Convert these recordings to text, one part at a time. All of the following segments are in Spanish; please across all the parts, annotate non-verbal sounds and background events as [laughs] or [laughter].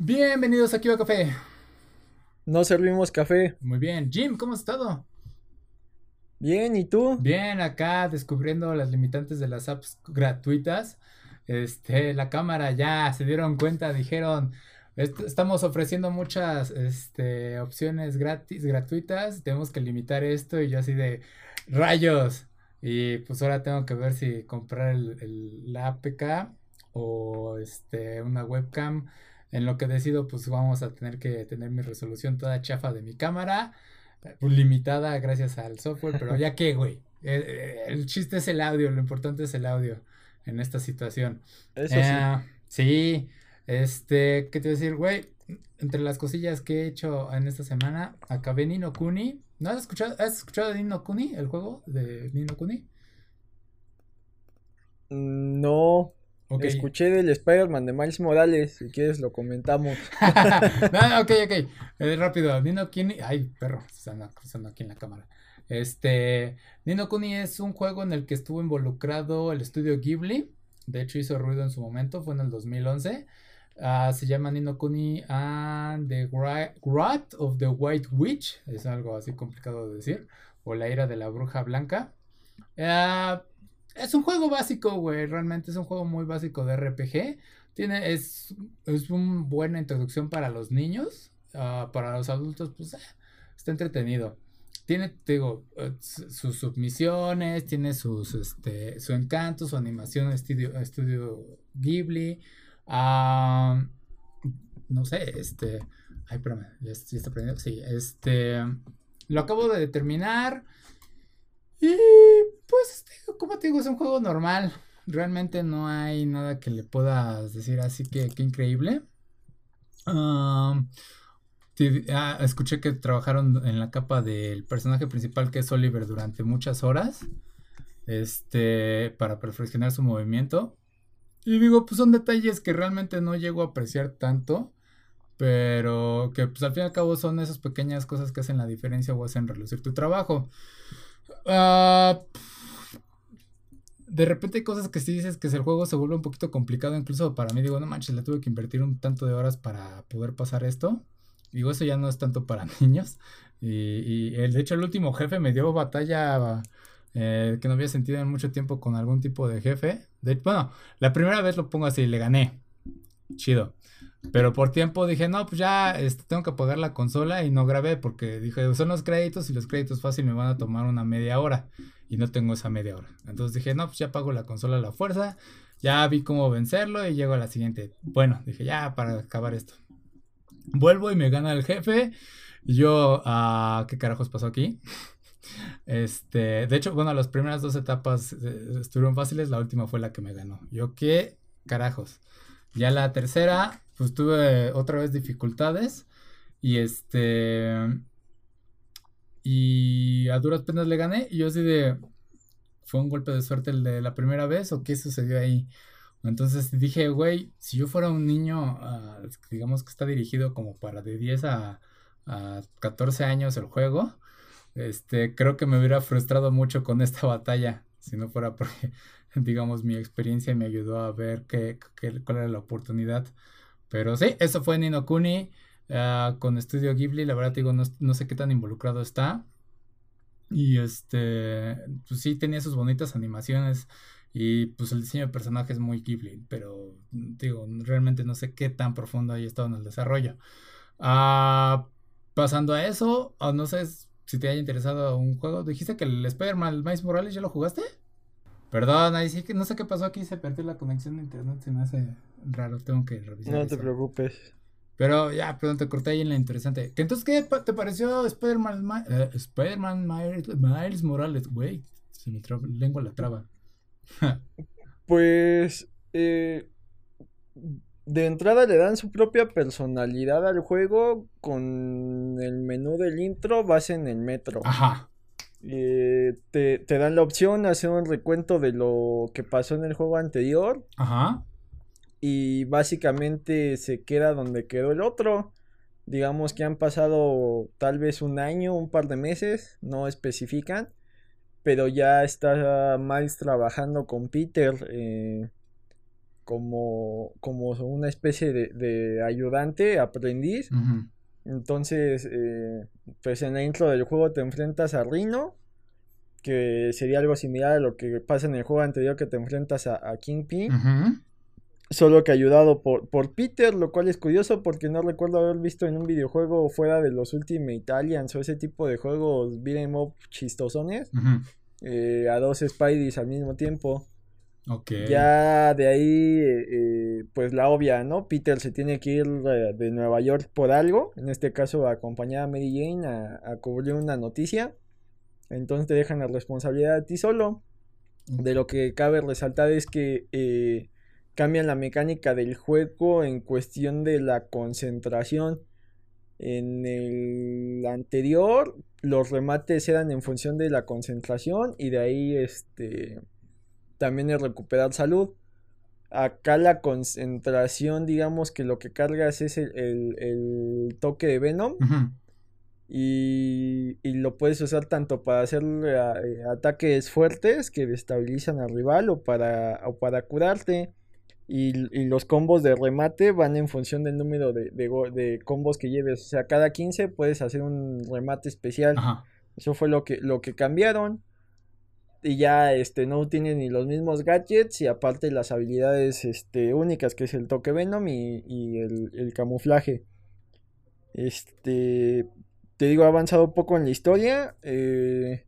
Bienvenidos aquí a Café. No servimos café. Muy bien. Jim, ¿cómo has estado? Bien, ¿y tú? Bien, acá descubriendo las limitantes de las apps gratuitas. Este, la cámara ya se dieron cuenta, dijeron, estamos ofreciendo muchas este, opciones gratis, gratuitas, tenemos que limitar esto y yo así de rayos. Y pues ahora tengo que ver si comprar el, la APK o este, una webcam. En lo que decido, pues vamos a tener que tener mi resolución toda chafa de mi cámara, pues, limitada gracias al software, pero ya [laughs] que, güey. El, eh, eh, el, chiste es el audio, lo importante es el audio en esta situación. Eso sí. Eh, sí, este, ¿qué te voy a decir, güey? Entre las cosillas que he hecho en esta semana, acabé Nino Kuni. ¿No has escuchado, has escuchado de Nino Kuni, el juego de Nino Kuni? Mm, no, Escuché del Spider-Man de Miles Morales, si quieres lo comentamos. [laughs] no, ok, ok. Eh, rápido, Nino Kuni. Ay, perro, anda cruzando aquí en la cámara. Este, Nino Kuni es un juego en el que estuvo involucrado el estudio Ghibli. De hecho, hizo ruido en su momento, fue en el 2011. Ah, se llama Nino Kuni and the Wrath of the White Witch. Es algo así complicado de decir. O la ira de la bruja blanca. Uh, es un juego básico, güey. Realmente es un juego muy básico de RPG. Tiene, es, es una buena introducción para los niños. Ah, para los adultos, pues eh, está entretenido. Tiene, digo, eh, sus submisiones, tiene sus, este, su encanto, su animación estudio, estudio Ghibli. Ah, no sé, este. Ay, espérame, ya, ya está aprendiendo. Sí, este. Lo acabo de terminar. Y pues, como te digo, es un juego normal. Realmente no hay nada que le puedas decir así que, que increíble. ah, escuché que trabajaron en la capa del personaje principal que es Oliver durante muchas horas. Este, para perfeccionar su movimiento. Y digo, pues son detalles que realmente no llego a apreciar tanto. Pero que pues al fin y al cabo son esas pequeñas cosas que hacen la diferencia o hacen relucir tu trabajo. Ah, de repente hay cosas que sí dices que el juego se vuelve un poquito complicado, incluso para mí, digo, no manches, le tuve que invertir un tanto de horas para poder pasar esto. Digo, eso ya no es tanto para [laughs] niños. Y, el, de hecho, el último jefe me dio batalla eh, que no había sentido en mucho tiempo con algún tipo de jefe. De, bueno, la primera vez lo pongo así, le gané. Chido. Pero por tiempo dije, no, pues ya este, tengo que apagar la consola y no grabé porque dije, son los créditos y los créditos fácil me van a tomar una media hora y no tengo esa media hora. Entonces dije, no, pues ya apago la consola a la fuerza, ya vi cómo vencerlo y llego a la siguiente. Bueno, dije, ya para acabar esto. Vuelvo y me gana el jefe. Yo, ah, ¿qué carajos pasó aquí? [laughs] Este, de hecho, bueno, las primeras dos etapas eh, estuvieron fáciles, la última fue la que me ganó. Yo, ¿qué carajos? Ya la tercera, pues tuve otra vez dificultades. Y este. Y a duras penas le gané. Y yo así de. ¿Fue un golpe de suerte el de la primera vez o qué sucedió ahí? Entonces dije, güey, si yo fuera un niño, ah, digamos que está dirigido como para de 10 a, a 14 años el juego, este, creo que me hubiera frustrado mucho con esta [laughs] batalla, si no fuera porque [laughs] digamos, mi experiencia me ayudó a ver qué, cuál era la oportunidad. Pero sí, eso fue Nino Kuni ah, con Estudio Ghibli. La verdad, digo, no, sé qué tan involucrado está. Y este, pues sí, tenía sus bonitas animaciones. Y pues el diseño de personaje es muy Ghibli. Pero digo, realmente no sé qué tan profundo haya estado en el desarrollo. Ah, pasando a eso, no sé si te haya interesado un juego. Dijiste que el Spider-Man Miles Morales ya lo jugaste. Perdón, ahí sí que no sé qué pasó aquí, se perdió la conexión de internet, se me hace raro, tengo que revisar. No te preocupes. Pero ya, perdón, te corté ahí en la interesante. entonces qué te pareció Spider-Man eh, Spider Miles, Morales? Güey, se me traba, lengua la traba. pues, eh, de entrada le dan su propia personalidad al juego con el menú del intro, vas en el metro. Ajá. Eh, te, dan la opción de hacer un recuento de lo que pasó en el juego anterior. Ajá. Y básicamente se queda donde quedó el otro. Digamos que han pasado tal vez un año, un par de meses, no especifican. Pero ya está Miles trabajando con Peter. Eh, como, como una especie de, ayudante, aprendiz. Entonces, eh, pues en la intro del juego te enfrentas a Rino, que sería algo similar a lo que pasa en el juego anterior que te enfrentas a, Kingpin. Solo que ayudado por, por Peter, lo cual es curioso porque no recuerdo haber visto en un videojuego fuera de los Ultimate Aliens o ese tipo de juegos beat'em up chistosones eh, a dos Spideys al mismo tiempo. Ya de ahí, eh, pues la obvia, ¿no? Peter se tiene que ir de Nueva York por algo, en este caso a acompañar a Mary Jane a, cubrir una noticia. Entonces te dejan la responsabilidad a ti solo. De lo que cabe resaltar es que eh, cambian la mecánica del juego en cuestión de la concentración. En el anterior, los remates eran en función de la concentración y de ahí este también es recuperar salud. Acá la concentración, digamos que lo que cargas es el, toque de Venom. y, lo puedes usar tanto para hacer eh, ataques fuertes que destabilizan al rival o para, o para curarte. Y, los combos de remate van en función del número de, de, combos que lleves. O sea, cada 15 puedes hacer un remate especial. Eso fue lo que, lo que cambiaron y ya este no tiene ni los mismos gadgets y aparte las habilidades este únicas que es el toque Venom y, el, camuflaje este te digo ha avanzado poco en la historia eh,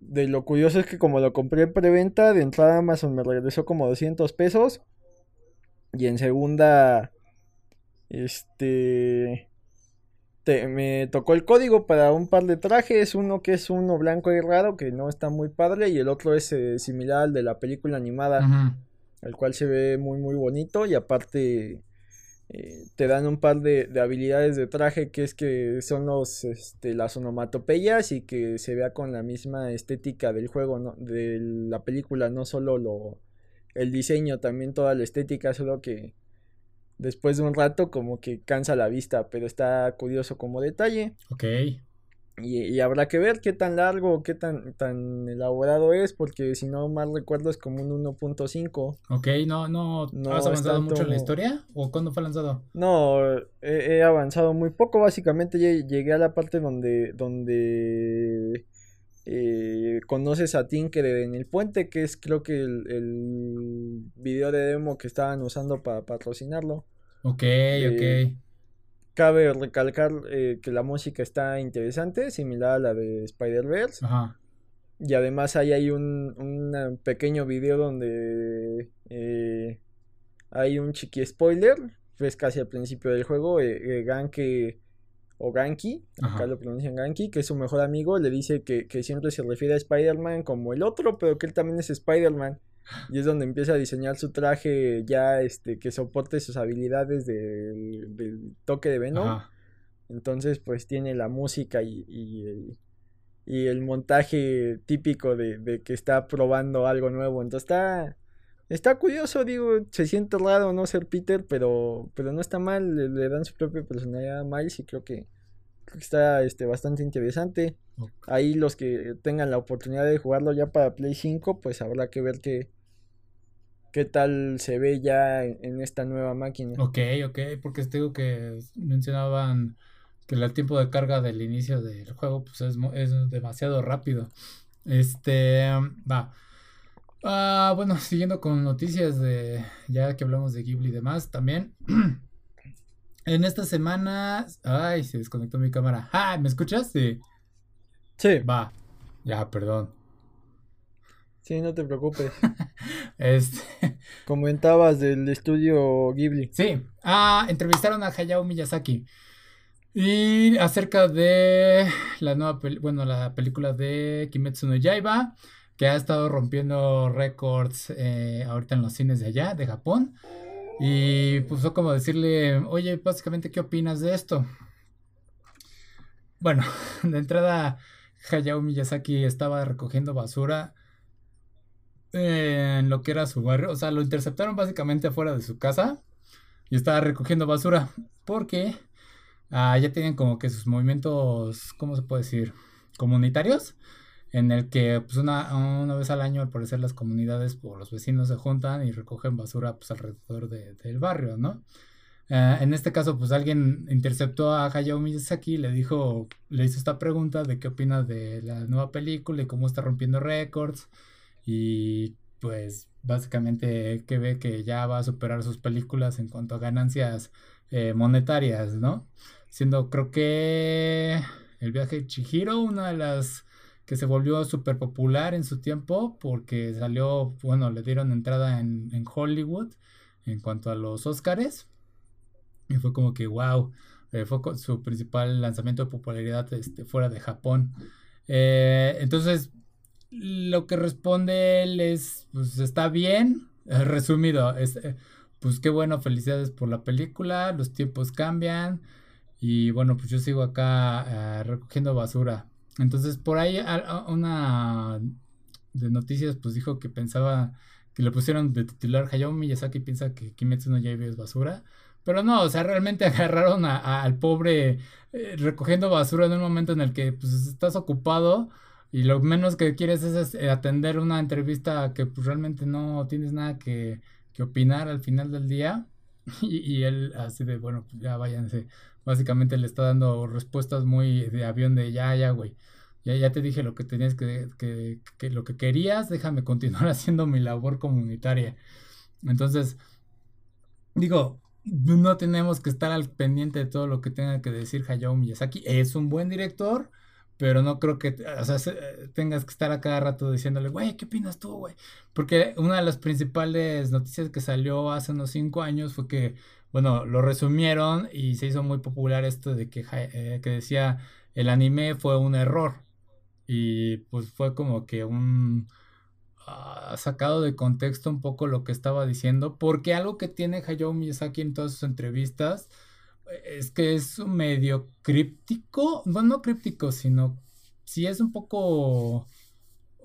de lo curioso es que como lo compré en preventa de entrada Amazon me regresó como 200 pesos y en segunda este me tocó el código para un par de trajes, uno que es uno blanco y raro, que no está muy padre, y el otro es eh, similar al de la película animada, el cual se ve muy muy bonito, y aparte eh, te dan un par de, habilidades de traje que es que son los este, las onomatopeyas y que se vea con la misma estética del juego, ¿no? de la película, no solo lo el diseño, también toda la estética, solo que después de un rato como que cansa la vista, pero está curioso como detalle. Ok. Y, habrá que ver qué tan largo qué tan, tan elaborado es, porque si no mal recuerdo es como un 1.5. Ok, no, no, no ¿has avanzado mucho en la historia? ¿O cuándo fue lanzado? No, he, avanzado muy poco, básicamente llegué a la parte donde, donde eh, conoces a Tinker en el puente, que es creo que el, el video de demo que estaban usando para patrocinarlo. Ok, eh, ok. Cabe recalcar eh, que la música está interesante, similar a la de Spider-Verse. Ajá. Y además ahí hay un, un pequeño video donde eh, hay un chiqui spoiler. Es casi al principio del juego. Eh, Ganke o Ganki, acá lo pronuncian Ganki, que es su mejor amigo, le dice que, que siempre se refiere a Spider-Man como el otro, pero que él también es Spider-Man. Y es donde empieza a diseñar su traje ya este que soporte sus habilidades del, toque de Venom. Entonces, pues tiene la música y, y, el, montaje típico de, que está probando algo nuevo. Entonces está, está curioso, digo, se siente raro no ser Peter, pero, pero no está mal, le, dan su propia personalidad a Miles y creo que, está este, bastante interesante. Ahí los que tengan la oportunidad de jugarlo ya para Play 5, pues habrá que ver qué, qué tal se ve ya en, esta nueva máquina. Ok, ok, porque te digo que mencionaban que el tiempo de carga del inicio del juego pues es, es demasiado rápido. Este, va. Ah, bueno, siguiendo con noticias de, ya que hablamos de Ghibli y demás, también. [clears throat] en esta semana, ay, se desconectó mi cámara. Ah, ¿me escuchas? Sí. Sí. Va. Ya, perdón. Sí, no te preocupes. [laughs] este. Comentabas del estudio Ghibli. Sí. Ah, entrevistaron a Hayao Miyazaki. Y acerca de la nueva, bueno, la película de Kimetsu no Yaiba, que ha estado rompiendo récords eh, ahorita en los cines de allá, de Japón. Y fue como decirle, oye, básicamente, ¿qué opinas de esto? Bueno, [laughs] de entrada, Hayao Miyazaki estaba recogiendo basura en lo que era su barrio. O sea, lo interceptaron básicamente afuera de su casa y estaba recogiendo basura porque ah, ya tienen como que sus movimientos, ¿cómo se puede decir? Comunitarios. En el que pues una, una vez al año al parecer las comunidades o los vecinos se juntan y recogen basura pues alrededor del barrio, ¿no? Eh, en este caso, pues alguien interceptó a Hayao Miyazaki y le dijo, le hizo esta pregunta de qué opina de la nueva película y cómo está rompiendo récords. Y pues básicamente que ve que ya va a superar sus películas en cuanto a ganancias eh, monetarias, ¿no? Siendo creo que el viaje de Chihiro, una de las que se volvió súper popular en su tiempo porque salió, bueno, le dieron entrada en, Hollywood en cuanto a los Oscars y fue como que, wow, eh, fue su principal lanzamiento de popularidad este, fuera de Japón. Eh, entonces, lo que responde él es, pues está bien, eh, [laughs] resumido, es, pues qué bueno, felicidades por la película, los tiempos cambian y bueno, pues yo sigo acá recogiendo basura. Entonces, por ahí una de noticias pues dijo que pensaba que le pusieron de titular Hayao Miyazaki piensa que Kimetsu no Yaiba es basura. Pero no, o sea, realmente [laughs] agarraron a, al pobre eh, recogiendo basura en un momento en el que pues estás ocupado y lo menos que quieres es, eh, atender una entrevista que pues realmente no tienes nada que, que opinar al final del día. [laughs] Y, y, él así de, bueno, pues ya váyanse. Básicamente le está dando respuestas muy de avión de ya, ya, güey. Ya, ya te dije lo que tenías que, que, lo que querías, déjame continuar [laughs] haciendo mi labor comunitaria. Entonces, digo, no tenemos que estar al pendiente de todo lo que tenga que decir Hayao Miyazaki. Es un buen director, pero no creo que o sea, tengas que estar a cada rato diciéndole, güey, ¿qué opinas tú, güey? Porque una de las principales noticias que salió hace unos cinco años fue que, bueno, lo resumieron y se hizo muy popular esto de que, eh, que decía el anime fue un error. Y pues fue como que un ha sacado de contexto un poco lo que estaba diciendo, porque algo que tiene Hayao Miyazaki en todas sus entrevistas eh, es que es medio críptico, bueno, no críptico, sino si es un poco...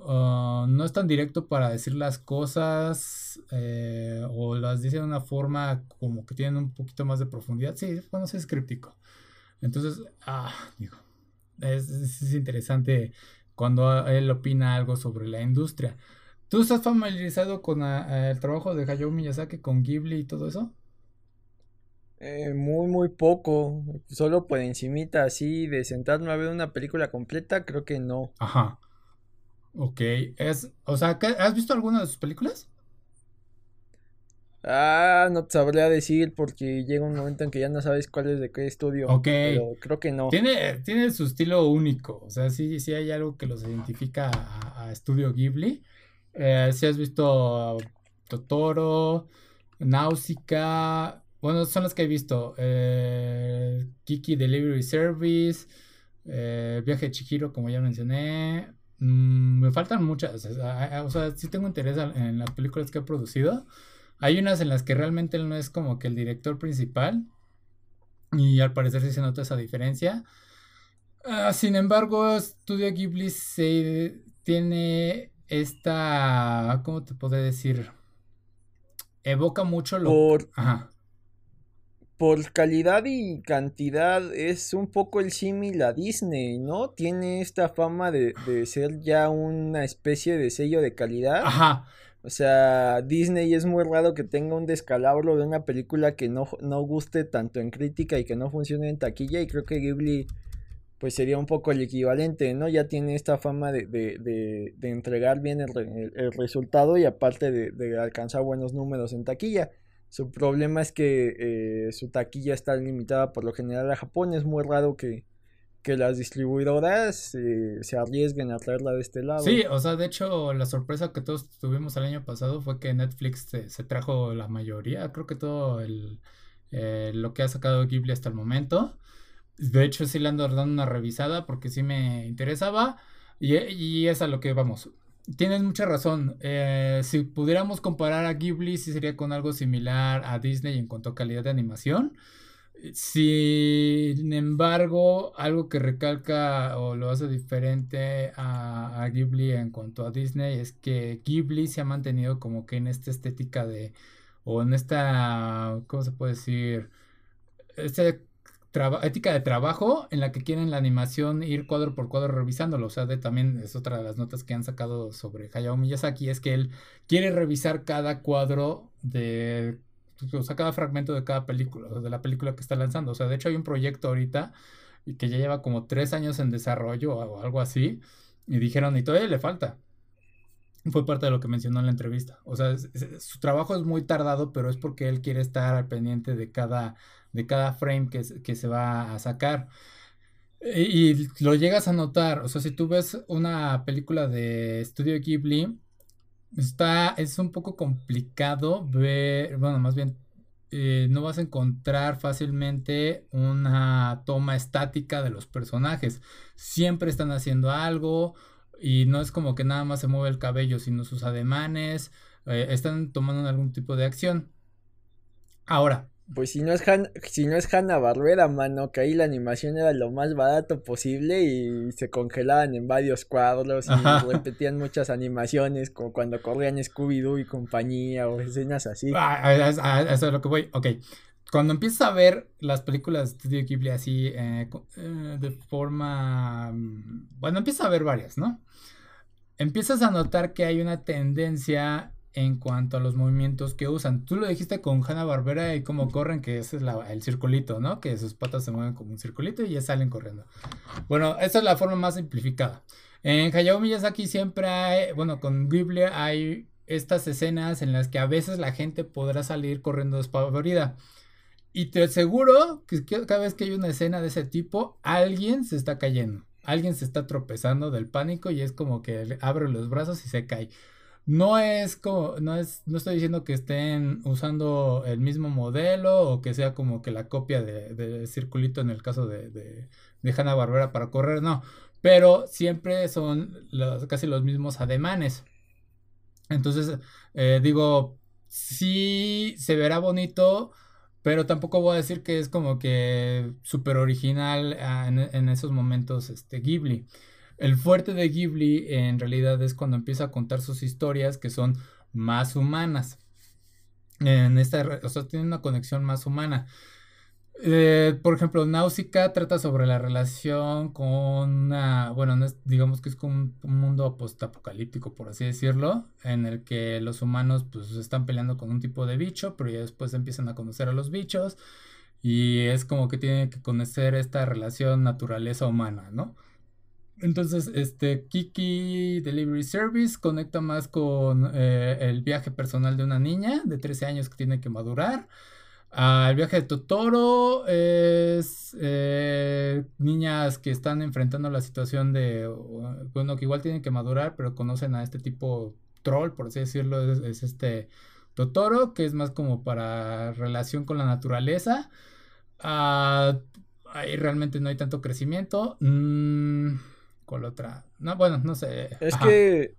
Ah, no es tan directo para decir las cosas eh, o las dice de una forma como que tienen un poquito más de profundidad. Sí, bueno, sí es críptico. Entonces, ah, digo, es, es interesante cuando él opina algo sobre la industria. ¿Tú estás familiarizado con ah, el trabajo de Hayao Miyazaki, con Ghibli y todo eso? Eh, muy, muy poco. Solo por encimita, así, de sentarme a ver una película completa, creo que no. Ajá. Ok. Es, o sea, ¿has visto alguna de sus películas? Ah, no te sabría decir porque llega un momento en que ya no sabes cuál es de qué estudio. Ok. Pero creo que no. Tiene, tiene su estilo único. O sea, sí, sí hay algo que los identifica a, Estudio Ghibli. Eh, si has visto Totoro, Náusica, bueno, son las que he visto. Eh, Kiki Delivery Service, eh, Viaje de Chihiro, como ya mencioné. Mm, me faltan muchas. O sea, sí tengo interés en las películas que ha producido. Hay unas en las que realmente él no es como que el director principal. Y al parecer sí se nota esa diferencia. Ah, sin embargo, Studio Ghibli se tiene esta, ¿cómo te puedo decir? Evoca mucho lo... Por, por calidad y cantidad es un poco el símil a Disney, ¿no? Tiene esta fama de, de ser ya una especie de sello de calidad. Ajá. O sea, Disney es muy raro que tenga un descalabro de una película que no, no guste tanto en crítica y que no funcione en taquilla. Y creo que Ghibli pues sería un poco el equivalente, ¿no? Ya tiene esta fama de, de, de, de entregar bien el, el, resultado y aparte de, alcanzar buenos números en taquilla. Su problema es que eh, su taquilla está limitada por lo general a Japón. Es muy raro que, que las distribuidoras eh, se arriesguen a traerla de este lado. Sí, o sea, de hecho, la sorpresa que todos tuvimos el año pasado fue que Netflix se, trajo la mayoría, creo que todo el, eh, lo que ha sacado Ghibli hasta el momento. De hecho, sí le ando dando una revisada porque sí me interesaba. Y, y es a lo que vamos. Tienes mucha razón. Eh, si pudiéramos comparar a Ghibli, sí sería con algo similar a Disney en cuanto a calidad de animación. Sin embargo, algo que recalca o lo hace diferente a, a, Ghibli en cuanto a Disney es que Ghibli se ha mantenido como que en esta estética de, o en esta, ¿cómo se puede decir? Este ética de trabajo en la que quieren la animación ir cuadro por cuadro revisándolo. O sea, de, también es otra de las notas que han sacado sobre Hayao Miyazaki, es que él quiere revisar cada cuadro de, o sea, cada fragmento de cada película, de la película que está lanzando. O sea, de hecho hay un proyecto ahorita que ya lleva como tres años en desarrollo o algo así, y dijeron, y todavía le falta. Fue parte de lo que mencionó en la entrevista. O sea, su trabajo es muy tardado, pero es porque él quiere estar al pendiente de cada de cada frame que, se va a sacar. Y, lo llegas a notar, o sea, si tú ves una película de Studio Ghibli, está, es un poco complicado ver, bueno, más bien, eh, no vas a encontrar fácilmente una toma estática de los personajes. Siempre están haciendo algo y no es como que nada más se mueve el cabello, sino sus ademanes, eh, están tomando algún tipo de acción. Ahora, pues si no es Han, si no es Hanna Barbera, mano, que ahí la animación era lo más barato posible y se congelaban en varios cuadros y repetían muchas animaciones como cuando corrían Scooby-Doo y compañía o escenas así. Ah, eso es lo que voy. Ok. Cuando empiezas a ver las películas de Studio Ghibli así eh, eh, de forma... Mm, bueno, empiezas a ver varias, ¿no? Empiezas a notar que hay una tendencia en cuanto a los movimientos que usan. Tú lo dijiste con Hanna Barbera y cómo corren, que ese es el circulito, ¿no? Que sus patas se mueven como un circulito y ya salen corriendo. Bueno, esa es la forma más simplificada. En Hayao Miyazaki siempre hay, bueno, con Ghibli hay estas escenas en las que a veces la gente podrá salir corriendo despavorida. Y te aseguro que cada vez que hay una escena de ese tipo, alguien se está cayendo. Alguien se está tropezando del pánico y es como que abre los brazos y se cae. No es como, no es, no estoy diciendo que estén usando el mismo modelo o que sea como que la copia de, circulito en el caso de, de, Hanna Barbera para correr, no. Pero siempre son casi los mismos ademanes. Entonces, eh, digo, sí se verá bonito, pero tampoco voy a decir que es como que súper original ah, en, en, esos momentos este, Ghibli. El fuerte de Ghibli en realidad es cuando empieza a contar sus historias que son más humanas. En esta, o sea, tiene una conexión más humana. Eh, por ejemplo, Náusica trata sobre la relación con una, bueno, digamos que es como un, mundo postapocalíptico, por así decirlo, en el que los humanos pues están peleando con un tipo de bicho, pero ya después empiezan a conocer a los bichos y es como que tienen que conocer esta relación naturaleza humana, ¿no? Entonces, este Kiki Delivery Service conecta más con eh, el viaje personal de una niña de 13 años que tiene que madurar. Ah, el viaje de Totoro es eh, niñas que están enfrentando la situación de, bueno, que igual tienen que madurar, pero conocen a este tipo troll, por así decirlo, es, este Totoro, que es más como para relación con la naturaleza. Ah, ahí realmente no hay tanto crecimiento. Mm, con la otra. No, bueno, no sé. Es que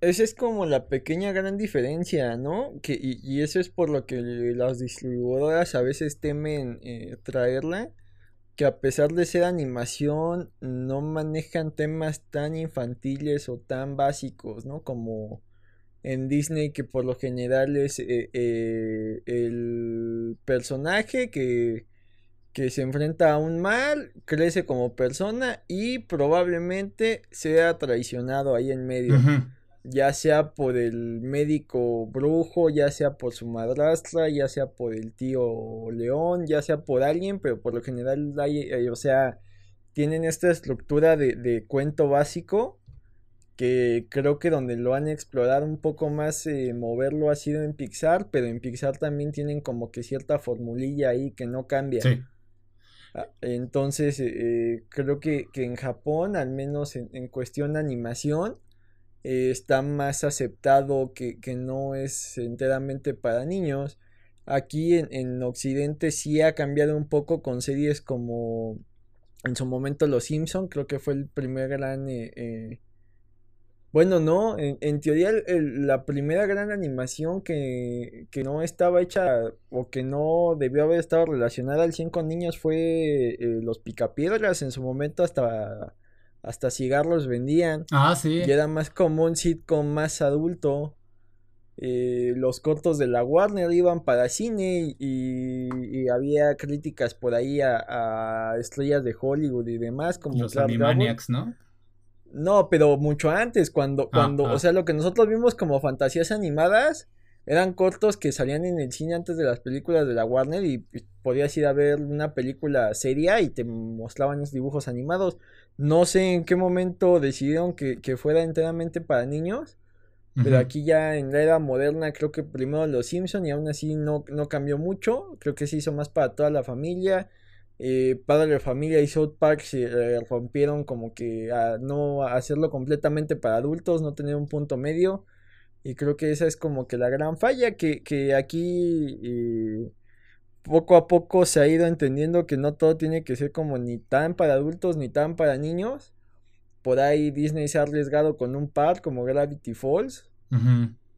esa es como la pequeña gran diferencia, ¿no? Que, y, eso es por lo que las distribuidoras a veces temen eh, traerla. Que a pesar de ser animación, no manejan temas tan infantiles o tan básicos, ¿no? Como en Disney, que por lo general es eh, eh, el personaje que que se enfrenta a un mal, crece como persona y probablemente sea traicionado ahí en medio. Ya sea por el médico brujo, ya sea por su madrastra, ya sea por el tío león, ya sea por alguien, pero por lo general hay, eh, o sea, tienen esta estructura de, de, cuento básico que creo que donde lo han explorado un poco más eh, moverlo ha sido en Pixar, pero en Pixar también tienen como que cierta formulilla ahí que no cambia. Sí. Ah, entonces, eh, creo que, en Japón, al menos en, cuestión de animación, eh, está más aceptado que, no es enteramente para niños. Aquí en, en, Occidente sí ha cambiado un poco con series como en su momento Los Simpson, creo que fue el primer gran eh, bueno, no, en, teoría la primera gran animación que, que, no estaba hecha o que no debió haber estado relacionada al 100 con niños fue eh, los picapiedras. En su momento hasta, hasta cigarros vendían. Ah, sí. Y era más como un sitcom más adulto. eh, los cortos de la Warner iban para cine y, había críticas por ahí a, estrellas de Hollywood y demás como los Animaniacs, ¿no? No, pero mucho antes, cuando, ah, cuando, o ah. sea, lo que nosotros vimos como fantasías animadas eran cortos que salían en el cine antes de las películas de la Warner y podías ir a ver una película seria y te mostraban los dibujos animados. No sé en qué momento decidieron que, que fuera enteramente para niños pero aquí ya en la era moderna creo que primero los Simpson y aún así no, no cambió mucho. Creo que se hizo más para toda la familia. Eh, Padre de Familia y South Park se eh, rompieron como que a no hacerlo completamente para adultos, no tener un punto medio. Y creo que esa es como que la gran falla que, que aquí eh, poco a poco se ha ido entendiendo que no todo tiene que ser como ni tan para adultos ni tan para niños. Por ahí Disney se ha arriesgado con un par como Gravity Falls.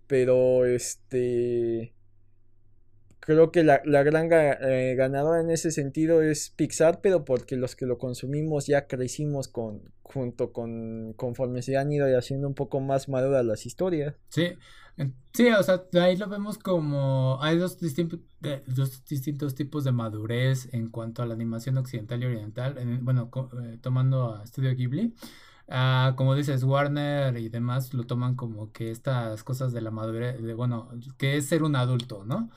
Pero este. Creo que la, gran eh, ganadora en ese sentido es Pixar, pero porque los que lo consumimos ya crecimos con, junto con conforme se han ido haciendo un poco más maduras las historias. Sí, sí, o sea, ahí lo vemos como hay dos, distintos dos distintos tipos de madurez en cuanto a la animación occidental y oriental, bueno, eh, tomando a Studio Ghibli. Ah, como dices, Warner y demás lo toman como que estas cosas de la madurez, de, bueno, que es ser un adulto, ¿no?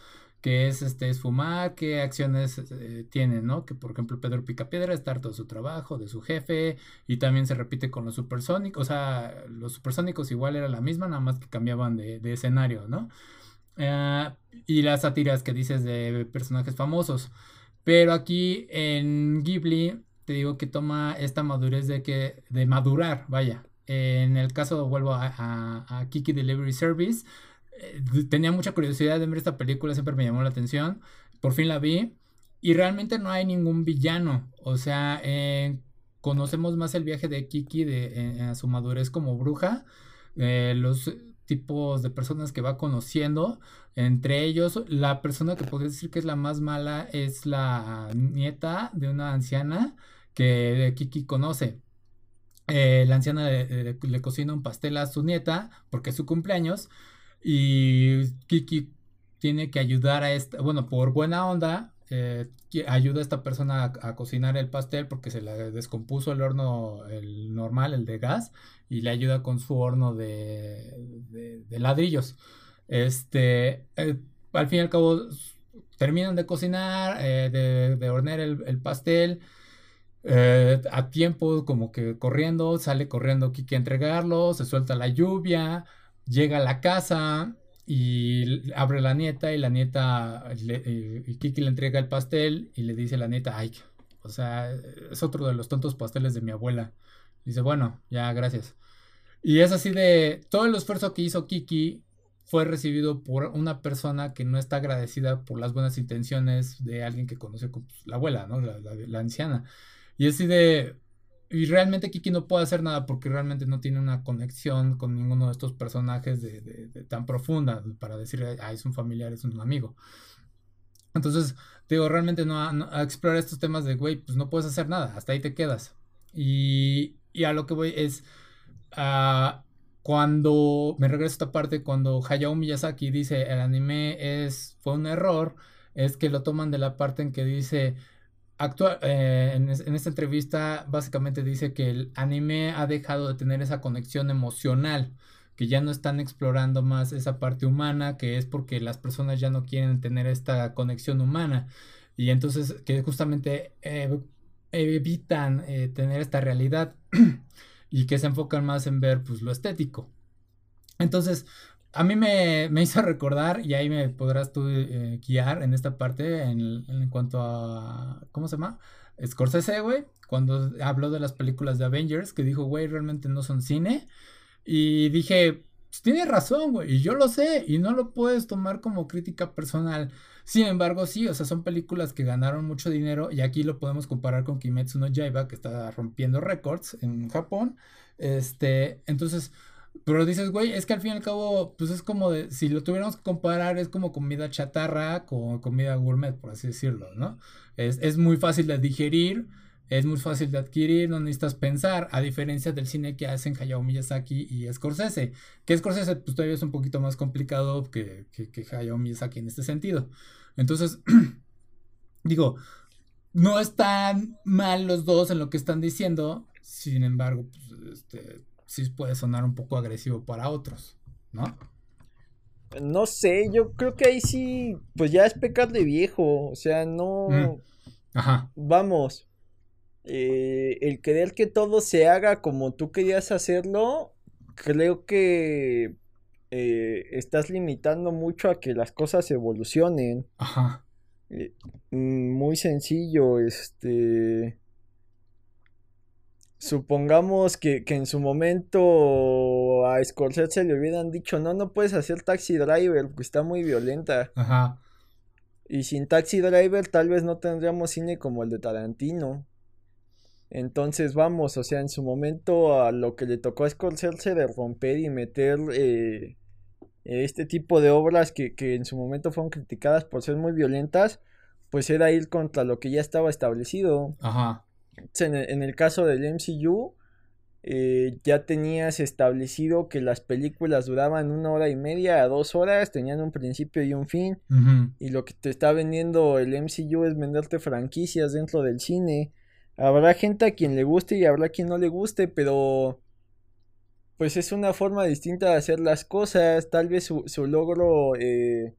Que es este es fumar, qué acciones eh, tienen, ¿no? Que por ejemplo Pedro Picapiedra está harto de su trabajo, de su jefe, y también se repite con los supersónicos, o sea, los supersónicos igual era la misma, nada más que cambiaban de, escenario, ¿no? Ah, y las sátiras que dices de personajes famosos. Pero aquí en Ghibli te digo que toma esta madurez de que de madurar, vaya. en el caso, vuelvo a, Kiki Delivery Service, eh, tenía mucha curiosidad de ver esta película, siempre me llamó la atención, por fin la vi, y realmente no hay ningún villano, o sea, eh, conocemos más el viaje de Kiki de, a su madurez como bruja, eh, los tipos de personas que va conociendo, entre ellos la persona que podría decir que es la más mala es la nieta de una anciana, que Kiki conoce. Eh, la anciana le, cocina un pastel a su nieta porque es su cumpleaños y Kiki tiene que ayudar a esta, bueno, por buena onda, eh, ayuda a esta persona a, cocinar el pastel porque se le descompuso el horno, el normal, el de gas, y le ayuda con su horno de, ladrillos. Este, eh, al fin y al cabo, terminan de cocinar, de, de hornear el pastel eh, a tiempo, como que corriendo, sale corriendo Kiki a entregarlo, se suelta la lluvia, llega a la casa y abre la nieta y la nieta, eh, Kiki le entrega el pastel y le dice a la nieta, ay, o sea, es otro de los tontos pasteles de mi abuela. Dice, bueno, ya, gracias. Y es así de, todo el esfuerzo que hizo Kiki fue recibido por una persona que no está agradecida por las buenas intenciones de alguien que conoce la abuela, ¿no? la anciana. Y así de... Y realmente Kiki no puede hacer nada porque realmente no tiene una conexión con ninguno de estos personajes de, tan profunda para decir, ah, es un familiar, es un amigo. Entonces, digo, realmente no a, explorar estos temas de, güey, pues no puedes hacer nada, hasta ahí te quedas. Y, y a lo que voy es, uh, cuando me regreso a esta parte, cuando Hayao Miyazaki dice el anime es, fue un error, es que lo toman de la parte en que dice, Actua eh, en, esta entrevista básicamente dice que el anime ha dejado de tener esa conexión emocional, que ya no están explorando más esa parte humana, que es porque las personas ya no quieren tener esta conexión humana y entonces que justamente eh, evitan eh, tener esta realidad [clears throat] y que se enfocan más en ver pues lo estético. Entonces, a mí me, hizo [laughs] recordar, y ahí me podrás tú eh, guiar en esta parte en, cuanto a, ¿cómo se llama? Scorsese, güey, cuando habló de las películas de Avengers, que dijo, güey, realmente no son cine. Y dije, pues tiene razón, güey, y yo lo sé, y no lo puedes tomar como crítica personal. Sin embargo, sí, o sea, son películas que ganaron mucho dinero, y aquí lo podemos comparar con Kimetsu no Yaiba, que está rompiendo récords en Japón. Este, entonces pero dices, güey, es que al fin y al cabo, pues es como de, si lo tuviéramos que comparar, es como comida chatarra con comida gourmet, por así decirlo, ¿no? Es, muy fácil de digerir, es muy fácil de adquirir, no necesitas pensar, a diferencia del cine que hacen Hayao Miyazaki y Scorsese, que Scorsese pues todavía es un poquito más complicado que, que, Hayao Miyazaki en este sentido. Entonces, [clears throat] digo, no están mal los dos en lo que están diciendo, sin embargo, pues, este, sí puede sonar un poco agresivo para otros, ¿no? No sé, yo creo que ahí sí, pues ya es pecar de viejo, o sea, no... Mm. Ajá. Vamos, eh, el querer que todo se haga como tú querías hacerlo, creo que eh, estás limitando mucho a que las cosas evolucionen. Ajá. Eh, mm, muy sencillo, este... Supongamos que, que, en su momento a Scorsese le hubieran dicho, no, no puedes hacer Taxi Driver porque está muy violenta. Ajá. Y sin Taxi Driver tal vez no tendríamos cine como el de Tarantino. Entonces vamos, o sea, en su momento a lo que le tocó a Scorsese de romper y meter eh, este tipo de obras que, en su momento fueron criticadas por ser muy violentas, pues era ir contra lo que ya estaba establecido. Ajá. En el, caso del MCU, eh, ya tenías establecido que las películas duraban una hora y media a dos horas, tenían un principio y un fin, y lo que te está vendiendo el MCU es venderte franquicias dentro del cine Habrá gente a quien le guste y habrá quien no le guste, pero pues es una forma distinta de hacer las cosas. Tal vez su, logro eh,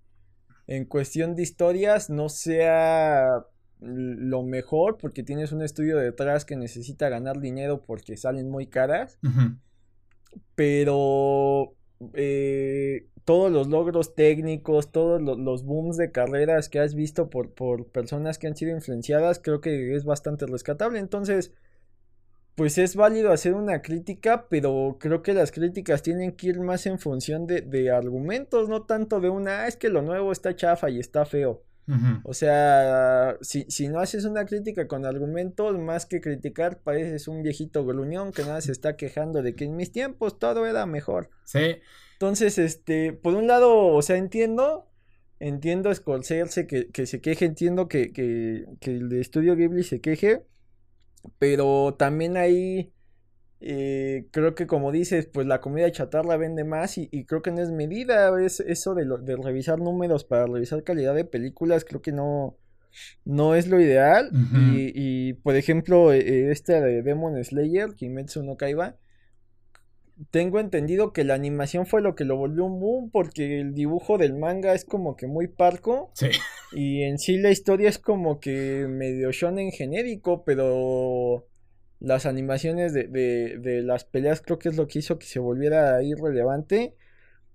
en cuestión de historias no sea lo mejor porque tienes un estudio detrás que necesita ganar dinero porque salen muy caras. Pero eh, todos los logros técnicos, todos los, booms de carreras que has visto por, por personas que han sido influenciadas, creo que es bastante rescatable. Entonces, pues es válido hacer una crítica, pero creo que las críticas tienen que ir más en función de, argumentos, no tanto de una, ah, es que lo nuevo está chafa y está feo. O sea, si, si, no haces una crítica con argumentos, más que criticar, pareces un viejito gruñón que nada se está quejando de que en mis tiempos todo era mejor. Sí, entonces, este, por un lado, o sea, entiendo, entiendo Scorsese que, que se queje, entiendo que, que, que el de Estudio Ghibli se queje, pero también ahí eh, creo que como dices, pues la comida chatarra vende más y, creo que no es medida, es eso de, de, revisar números para revisar calidad de películas, creo que no, no es lo ideal. y, y, por ejemplo, eh, este de Demon Slayer, Kimetsu no Kaiba, tengo entendido que la animación fue lo que lo volvió un boom porque el dibujo del manga es como que muy parco. Sí. Y en sí la historia es como que medio shonen genérico, pero las animaciones de, de, de las peleas creo que es lo que hizo que se volviera irrelevante.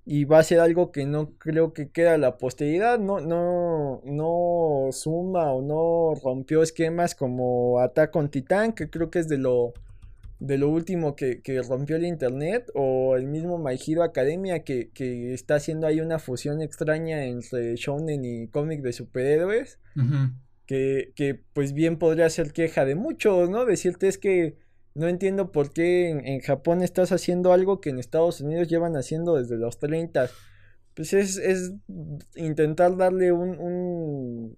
Y va a ser algo que no creo que queda a la posteridad. No, no, no suma o no rompió esquemas como Attack on Titan, que creo que es de lo de lo último que, rompió el internet o el mismo My Academia que, está haciendo ahí una fusión extraña entre shonen y cómic de superhéroes que, pues bien podría ser queja de muchos, ¿no? Decirte es que no entiendo por qué en, Japón estás haciendo algo que en Estados Unidos llevan haciendo desde los 30 pues es, es intentar darle un,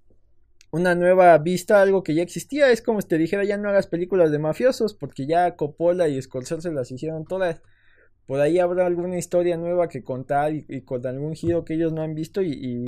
una nueva vista algo que ya existía. Es como si te dijera, ya no hagas películas de mafiosos, porque ya Coppola y Scorsese las hicieron todas. Por ahí habrá alguna historia nueva que contar y, con algún giro que ellos no han visto y, y,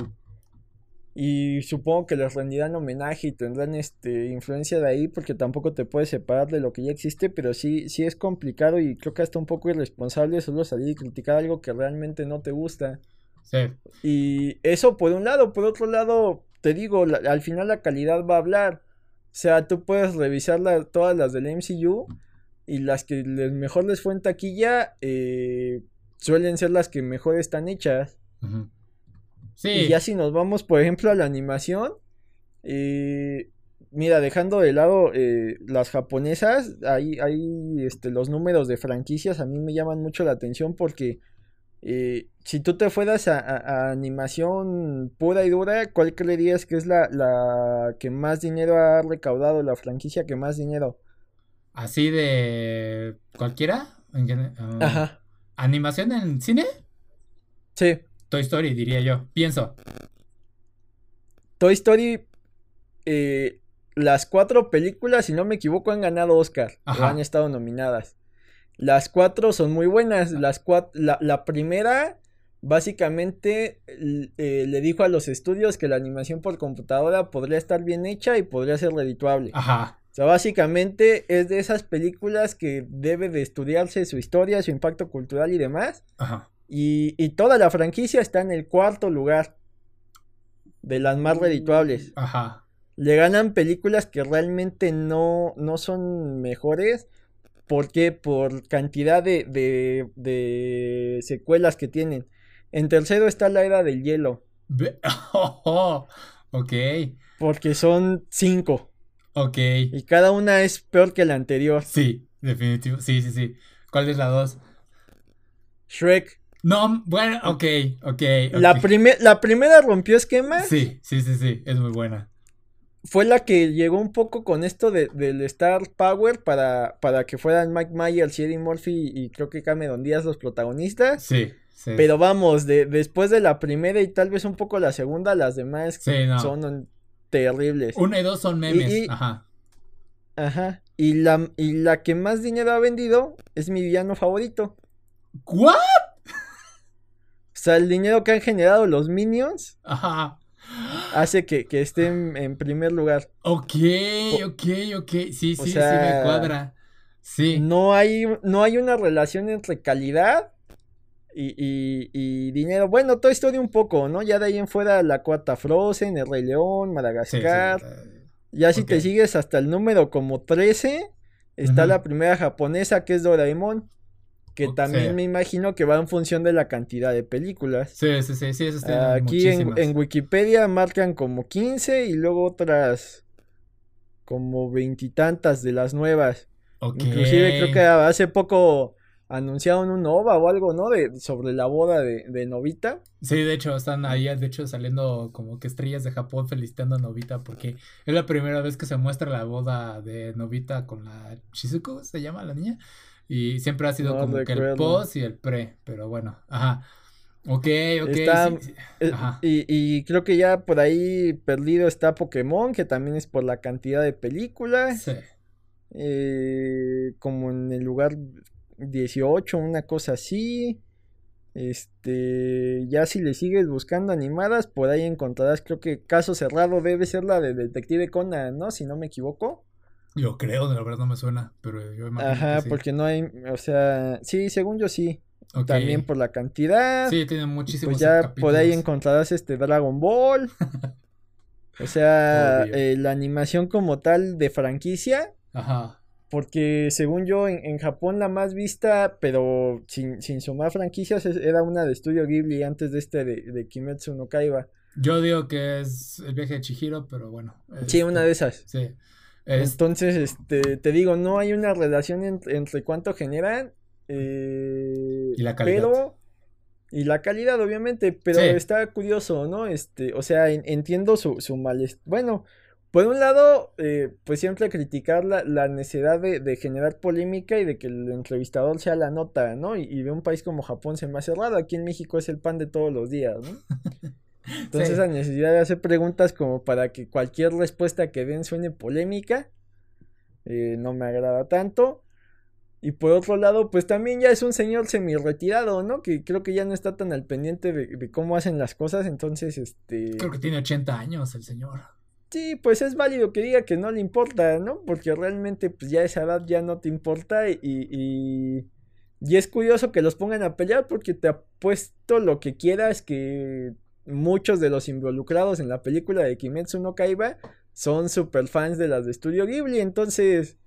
supongo que les rendirán homenaje y tendrán este influencia de ahí porque tampoco te puedes separar de lo que ya existe, pero sí, sí es complicado y creo que hasta un poco irresponsable solo salir y criticar algo que realmente no te gusta. Sí. Y eso por un lado, por otro lado, te digo, al final la calidad va a hablar. O sea, tú puedes revisar todas las del MCU y las que mejor les fue en taquilla eh, suelen ser las que mejor están hechas. Sí. Y ya si nos vamos, por ejemplo, a la animación, eh, mira, dejando de lado eh, las japonesas, ahí, ahí este, los números de franquicias a mí me llaman mucho la atención porque eh, si tú te fueras a, animación pura y dura, ¿cuál creerías que es la, que más dinero ha recaudado, la franquicia que más dinero? ¿Así de cualquiera? Ah, Ajá. ¿Animación en cine? Sí. Toy Story, diría yo. Pienso. Toy Story, eh, las cuatro películas, si no me equivoco, han ganado Oscar. O han estado nominadas. Las cuatro son muy buenas. Las la, la primera, básicamente, eh, le dijo a los estudios que la animación por computadora podría estar bien hecha y podría ser redituable. Ajá. O sea, básicamente es de esas películas que debe de estudiarse su historia, su impacto cultural y demás. Ajá. Y, y toda la franquicia está en el cuarto lugar de las más redituables. Ajá. Le ganan películas que realmente no, no son mejores. ¿Por qué? Por cantidad de, de, de secuelas que tienen. En tercero está la era del hielo. [laughs] ok. Porque son cinco. Ok. Y cada una es peor que la anterior. Sí, definitivo. Sí, sí, sí. ¿Cuál es la dos? Shrek. No, bueno, ok, ok. La, la primera rompió esquema. Sí, sí, sí, sí, es muy buena. Fue la que llegó un poco con esto de, del Star Power para, para que fueran Mike Myers, Eddie Murphy y creo que Cameron Díaz los protagonistas. Sí, sí. Pero vamos, de, después de la primera y tal vez un poco la segunda, las demás son terribles. Una y dos son memes, ajá. Ajá. Y la, y la que más dinero ha vendido es mi villano favorito. ¿What? O sea, el dinero que han generado los Minions. Ajá. Hace que, que estén en primer lugar. Ok, ok, ok. Sí, sí, sí me cuadra. Sí. No hay, no hay una relación entre calidad y, y, dinero. Bueno, Toy Story un poco, ¿no? Ya de ahí en fuera la cuarta Frozen, El Rey León, Madagascar. Ya si te sigues hasta el número como 13, está la primera japonesa que es Doraemon. Que también me imagino que va en función de la cantidad de películas. Sí, sí, sí, sí, eso Aquí en, en, Wikipedia marcan como 15 y luego otras como veintitantas de las nuevas. Inclusive creo que hace poco anunciaron un OVA o algo, ¿no? De, sobre la boda de, de, Novita. Sí, de hecho, están ahí, de hecho, saliendo como que estrellas de Japón felicitando a Novita porque es la primera vez que se muestra la boda de Novita con la Shizuko, se llama la niña. Y siempre ha sido como que el post y el pre, pero bueno, ajá. Ok, ok. Eh, ajá. Y, y, creo que ya por ahí perdido está Pokémon, que también es por la cantidad de películas. Sí. Eh, como en el lugar 18, una cosa así. Este, ya si le sigues buscando animadas, por ahí encontrarás, creo que caso cerrado debe ser la de Detective Conan, ¿no? Si no me equivoco. Yo creo, de la verdad no me suena, pero yo imagino Ajá, porque no hay, o sea, sí, según yo sí. También por la cantidad. Sí, tiene muchísimos. Pues ya por ahí encontrarás este Dragon Ball. [laughs] o sea, eh, la animación como tal de franquicia. Ajá. Porque según yo, en, Japón la más vista, pero sin, sin sumar franquicias, era una de Studio Ghibli antes de este de, de Kimetsu no Kaiba. Yo digo que es el viaje de Chihiro, pero bueno. Sí, una de esas. Sí. Entonces, este, te digo, no hay una relación entre cuánto generan eh, y la calidad. Pero, y la calidad, obviamente, pero está curioso, ¿no? Este, o sea, entiendo su, su malestar. Bueno, por un lado, eh, pues siempre criticar la, la necesidad de, de, generar polémica y de que el entrevistador sea la nota, ¿no? Y, y, de un país como Japón se me ha cerrado. Aquí en México es el pan de todos los días, ¿no? [laughs] Entonces esa necesidad de hacer preguntas como para que cualquier respuesta que den suene polémica, eh, no me agrada tanto. Y por otro lado, pues también ya es un señor semi retirado, ¿no? Que creo que ya no está tan al pendiente de, cómo hacen las cosas, entonces, este... Creo que tiene 80 años el señor. Sí, pues es válido que diga que no le importa, ¿no? Porque realmente, pues ya esa edad ya no te importa y... y... Y es curioso que los pongan a pelear porque te apuesto lo que quieras que muchos de los involucrados en la película de Kimetsu no Kaiba son super fans de las de Studio Ghibli, entonces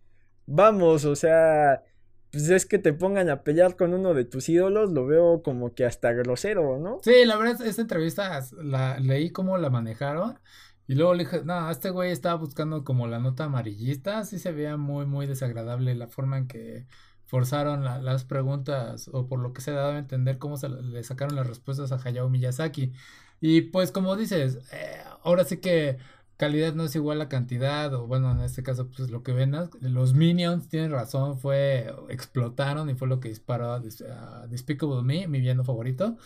vamos, o sea, pues es que te pongan a pelear con uno de tus ídolos, lo veo como que hasta grosero, ¿no? Sí, la verdad, esta entrevista la leí cómo la manejaron. Y luego le dije, no, este güey estaba buscando como la nota amarillista, sí se veía muy, muy desagradable la forma en que forzaron las preguntas o por lo que se daba a entender cómo se le sacaron las respuestas a Hayao Miyazaki. Y pues como dices, eh, ahora sí que calidad no es igual a cantidad, o bueno, en este caso, pues lo que vendas. Los Minions, tienen razón, fue, explotaron y fue lo que disparó a, Despicable Me, mi villano favorito.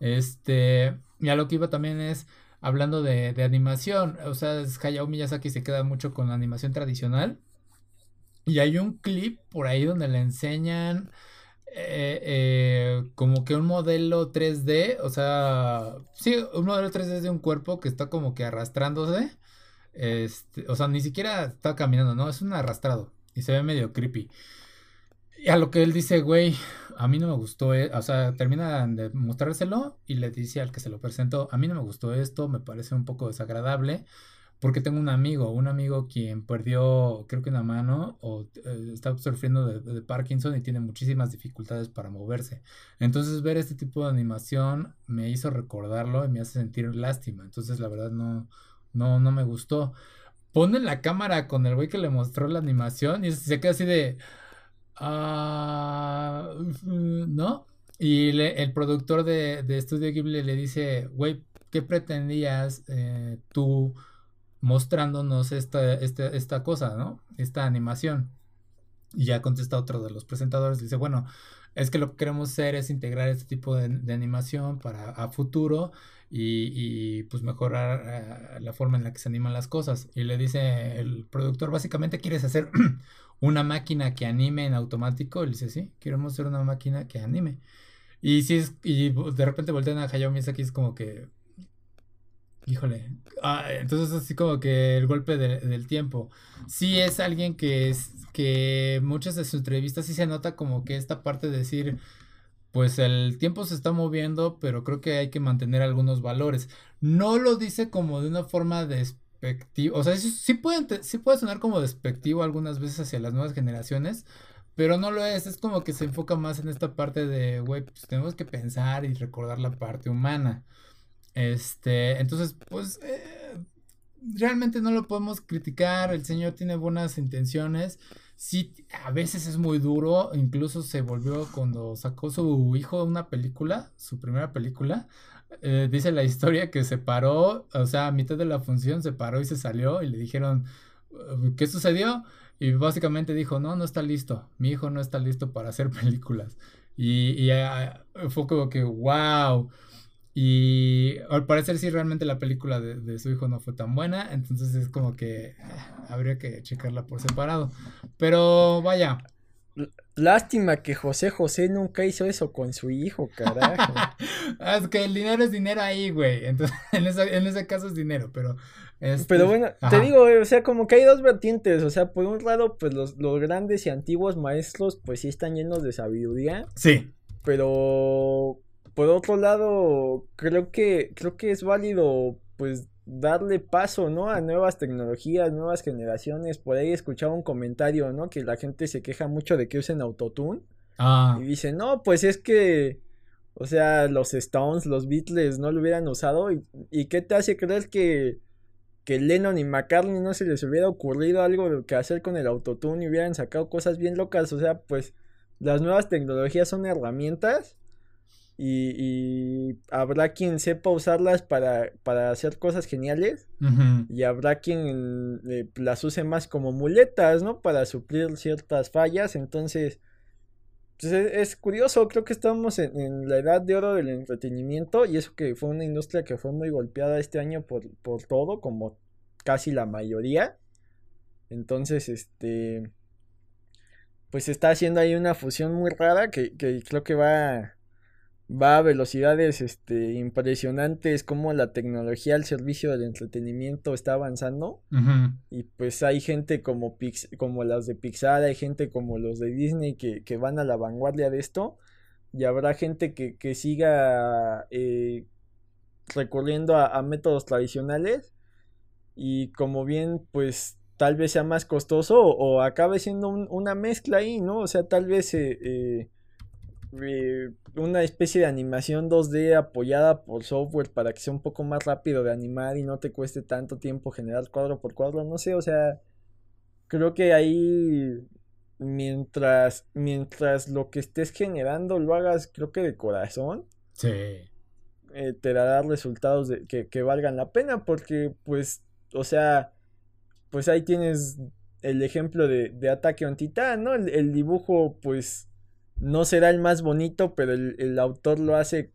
Este, y a lo que iba también es, hablando de, de animación, o sea, Hayao Miyazaki se queda mucho con la animación tradicional. Y hay un clip por ahí donde le enseñan eh, eh, como que un modelo 3D, o sea, sí, un modelo 3D de un cuerpo que está como que arrastrándose. Este, o sea, ni siquiera está caminando, ¿no? Es un arrastrado y se ve medio creepy. Y a lo que él dice, güey, a mí no me gustó, e-", o sea, termina de mostrárselo y le dice al que se lo presentó, a mí no me gustó esto, me parece un poco desagradable, porque tengo un amigo, un amigo quien perdió, creo que una mano, o eh, está sufriendo de, Parkinson y tiene muchísimas dificultades para moverse. Entonces ver este tipo de animación me hizo recordarlo y me hace sentir lástima. Entonces la verdad no, no, no me gustó. Pone la cámara con el güey que le mostró la animación y se queda así de... Ah, ¿No? Y el productor de, de Ghibli le dice, güey, ¿qué pretendías eh, tú mostrándonos esta, esta, esta cosa, ¿no? Esta animación. Y ya contesta otro de los presentadores, dice, bueno, es que lo que queremos hacer es integrar este tipo de, animación para a futuro y, pues mejorar eh, la forma en la que se animan las cosas. Y le dice el productor, básicamente quieres hacer [clears throat] una máquina que anime en automático. Le dice, sí, queremos hacer una máquina que anime. Y si es, y de repente voltean a Hayao Miyazaki es como que, Híjole. Ah, entonces así como que el golpe del tiempo. Sí es alguien que es que muchas de sus entrevistas sí se nota como que esta parte de decir, pues el tiempo se está moviendo, pero creo que hay que mantener algunos valores. No lo dice como de una forma despectiva, o sea, sí, puede, sí puede sonar como despectivo algunas veces hacia las nuevas generaciones, pero no lo es, es como que se enfoca más en esta parte de, güey, pues tenemos que pensar y recordar la parte humana. Este, entonces, pues eh, realmente no lo podemos criticar, el señor tiene buenas intenciones, sí, a veces es muy duro, incluso se volvió cuando sacó su hijo una película, su primera película, eh, dice la historia que se paró, o sea, a mitad de la función se paró y se salió y le dijeron, ¿qué sucedió? Y básicamente dijo, no, no está listo, mi hijo no está listo para hacer [laughs] películas. Y, y ah, fue como que, wow. Y al parecer sí realmente la película de, su hijo no fue tan buena, entonces es como que eh, habría que checarla por separado. Pero vaya. Lástima que José José nunca hizo eso con su hijo, carajo. [laughs] es que el dinero es dinero ahí, güey. Entonces, [laughs] en, en ese caso es dinero, pero... Este, pero bueno, te digo, o sea, como que hay dos vertientes. O sea, por un lado, pues los, los grandes y antiguos maestros, pues sí están llenos de sabiduría. Sí. Pero por otro lado, creo que, creo que es válido, pues, darle paso, ¿no? A nuevas tecnologías, nuevas generaciones. Por ahí escuchaba un comentario, ¿no? Que la gente se queja mucho de que usen autotune. Ah. Y dice, no, pues es que, o sea, los Stones, los Beatles no lo hubieran usado. ¿Y, y qué te hace creer que, que Lennon y McCartney no se les hubiera ocurrido algo que hacer con el autotune y hubieran sacado cosas bien locas? O sea, pues, las nuevas tecnologías son herramientas y, habrá quien sepa usarlas para, para hacer cosas geniales y habrá quien eh, las use más como muletas, ¿no? Para suplir ciertas fallas. Entonces, pues es, curioso, creo que estamos en, la edad de oro del entretenimiento y eso que fue una industria que fue muy golpeada este año por, por todo, como casi la mayoría. Entonces, este, pues está haciendo ahí una fusión muy rara que, que creo que va va a velocidades este, impresionantes, como la tecnología al servicio del entretenimiento está avanzando. Y pues hay gente como, Pix, como las de Pixar, hay gente como los de Disney que, que van a la vanguardia de esto. Y habrá gente que, que siga eh, recurriendo a, métodos tradicionales. Y como bien, pues tal vez sea más costoso o, acabe siendo una mezcla ahí, ¿no? O sea, tal vez... Eh, eh, eh, una especie de animación 2D apoyada por software para que sea un poco más rápido de animar y no te cueste tanto tiempo generar cuadro por cuadro, no sé, o sea, creo que ahí mientras mientras lo que estés generando lo hagas creo que de corazón. Sí. Eh, te dará resultados de, que, valgan la pena porque pues, o sea, pues ahí tienes el ejemplo de, de Ataque on Titan, ¿no? el dibujo pues no será el más bonito, pero el, autor lo hace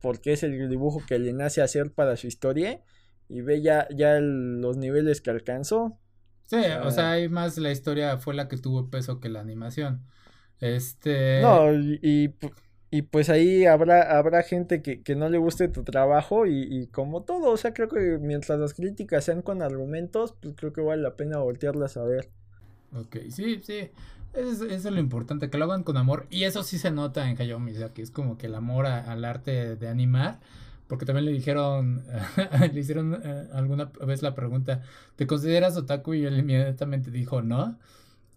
porque es el dibujo que le nace hacer para su historia. y ve ya, ya los niveles que alcanzó. Sí, o sea, hay más la historia fue la que tuvo peso que la animación. Este. No, y, y, pues ahí habrá, habrá gente que, que no le guste tu trabajo y, y, como todo, o sea, creo que mientras las críticas sean con argumentos, pues creo que vale la pena voltearlas a ver. Ok, sí, sí. Eso, es lo importante, que lo hagan con amor. Y eso sí se nota en Hayao que es como que el amor al arte de animar. Porque también le dijeron, [laughs] le hicieron eh, alguna vez la pregunta, ¿te consideras otaku? Y él inmediatamente dijo, no.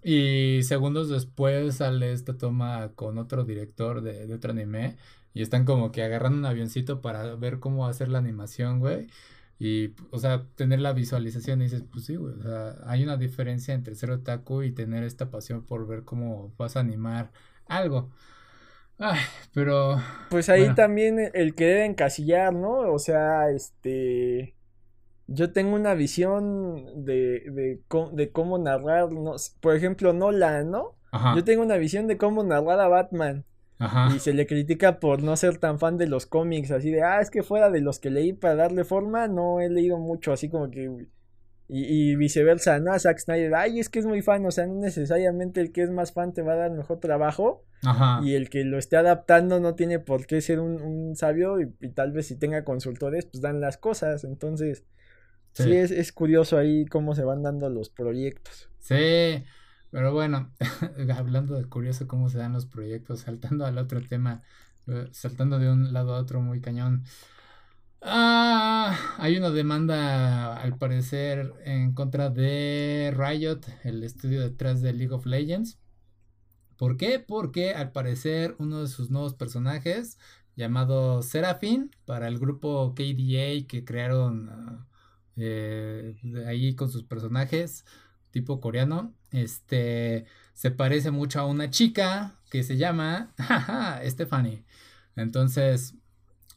Y segundos después sale esta toma con otro director de, de otro anime. Y están como que agarrando un avioncito para ver cómo hacer la animación, güey. Y, o sea, tener la visualización y dices, pues sí, güey, o sea, hay una diferencia entre ser otaku y tener esta pasión por ver cómo vas a animar algo. Ay, pero... Pues ahí también el querer encasillar, ¿no? O sea, este... Yo tengo una visión de, de, de cómo narrar, no, por ejemplo, Nolan, ¿no? Yo tengo una visión de cómo narrar a Batman. Y se le critica por no ser tan fan de los cómics, así de, ah, es que fuera de los que leí para darle forma, no he leído mucho, así como que... Y, viceversa, ¿no? Zack Snyder, ay, es que es muy fan, o sea, no necesariamente el que es más fan te va a dar mejor trabajo. Ajá. Y el que lo esté adaptando no tiene por qué ser un, sabio y, tal vez si tenga consultores, pues dan las cosas. Entonces, sí, sí es, es curioso ahí cómo se van dando los proyectos. Sí. Pero bueno, [laughs] hablando de curioso cómo se dan los proyectos, saltando al otro tema, eh, saltando de un lado a otro muy cañón. Ah, hay una demanda, al parecer, en contra de Riot, el estudio detrás de League of Legends. ¿Por qué? Porque al parecer uno de sus nuevos personajes, llamado Seraphine, para el grupo KDA que crearon eh, ahí con sus personajes, tipo coreano, este, se parece mucho a una chica que se llama [laughs] Stephanie. Entonces,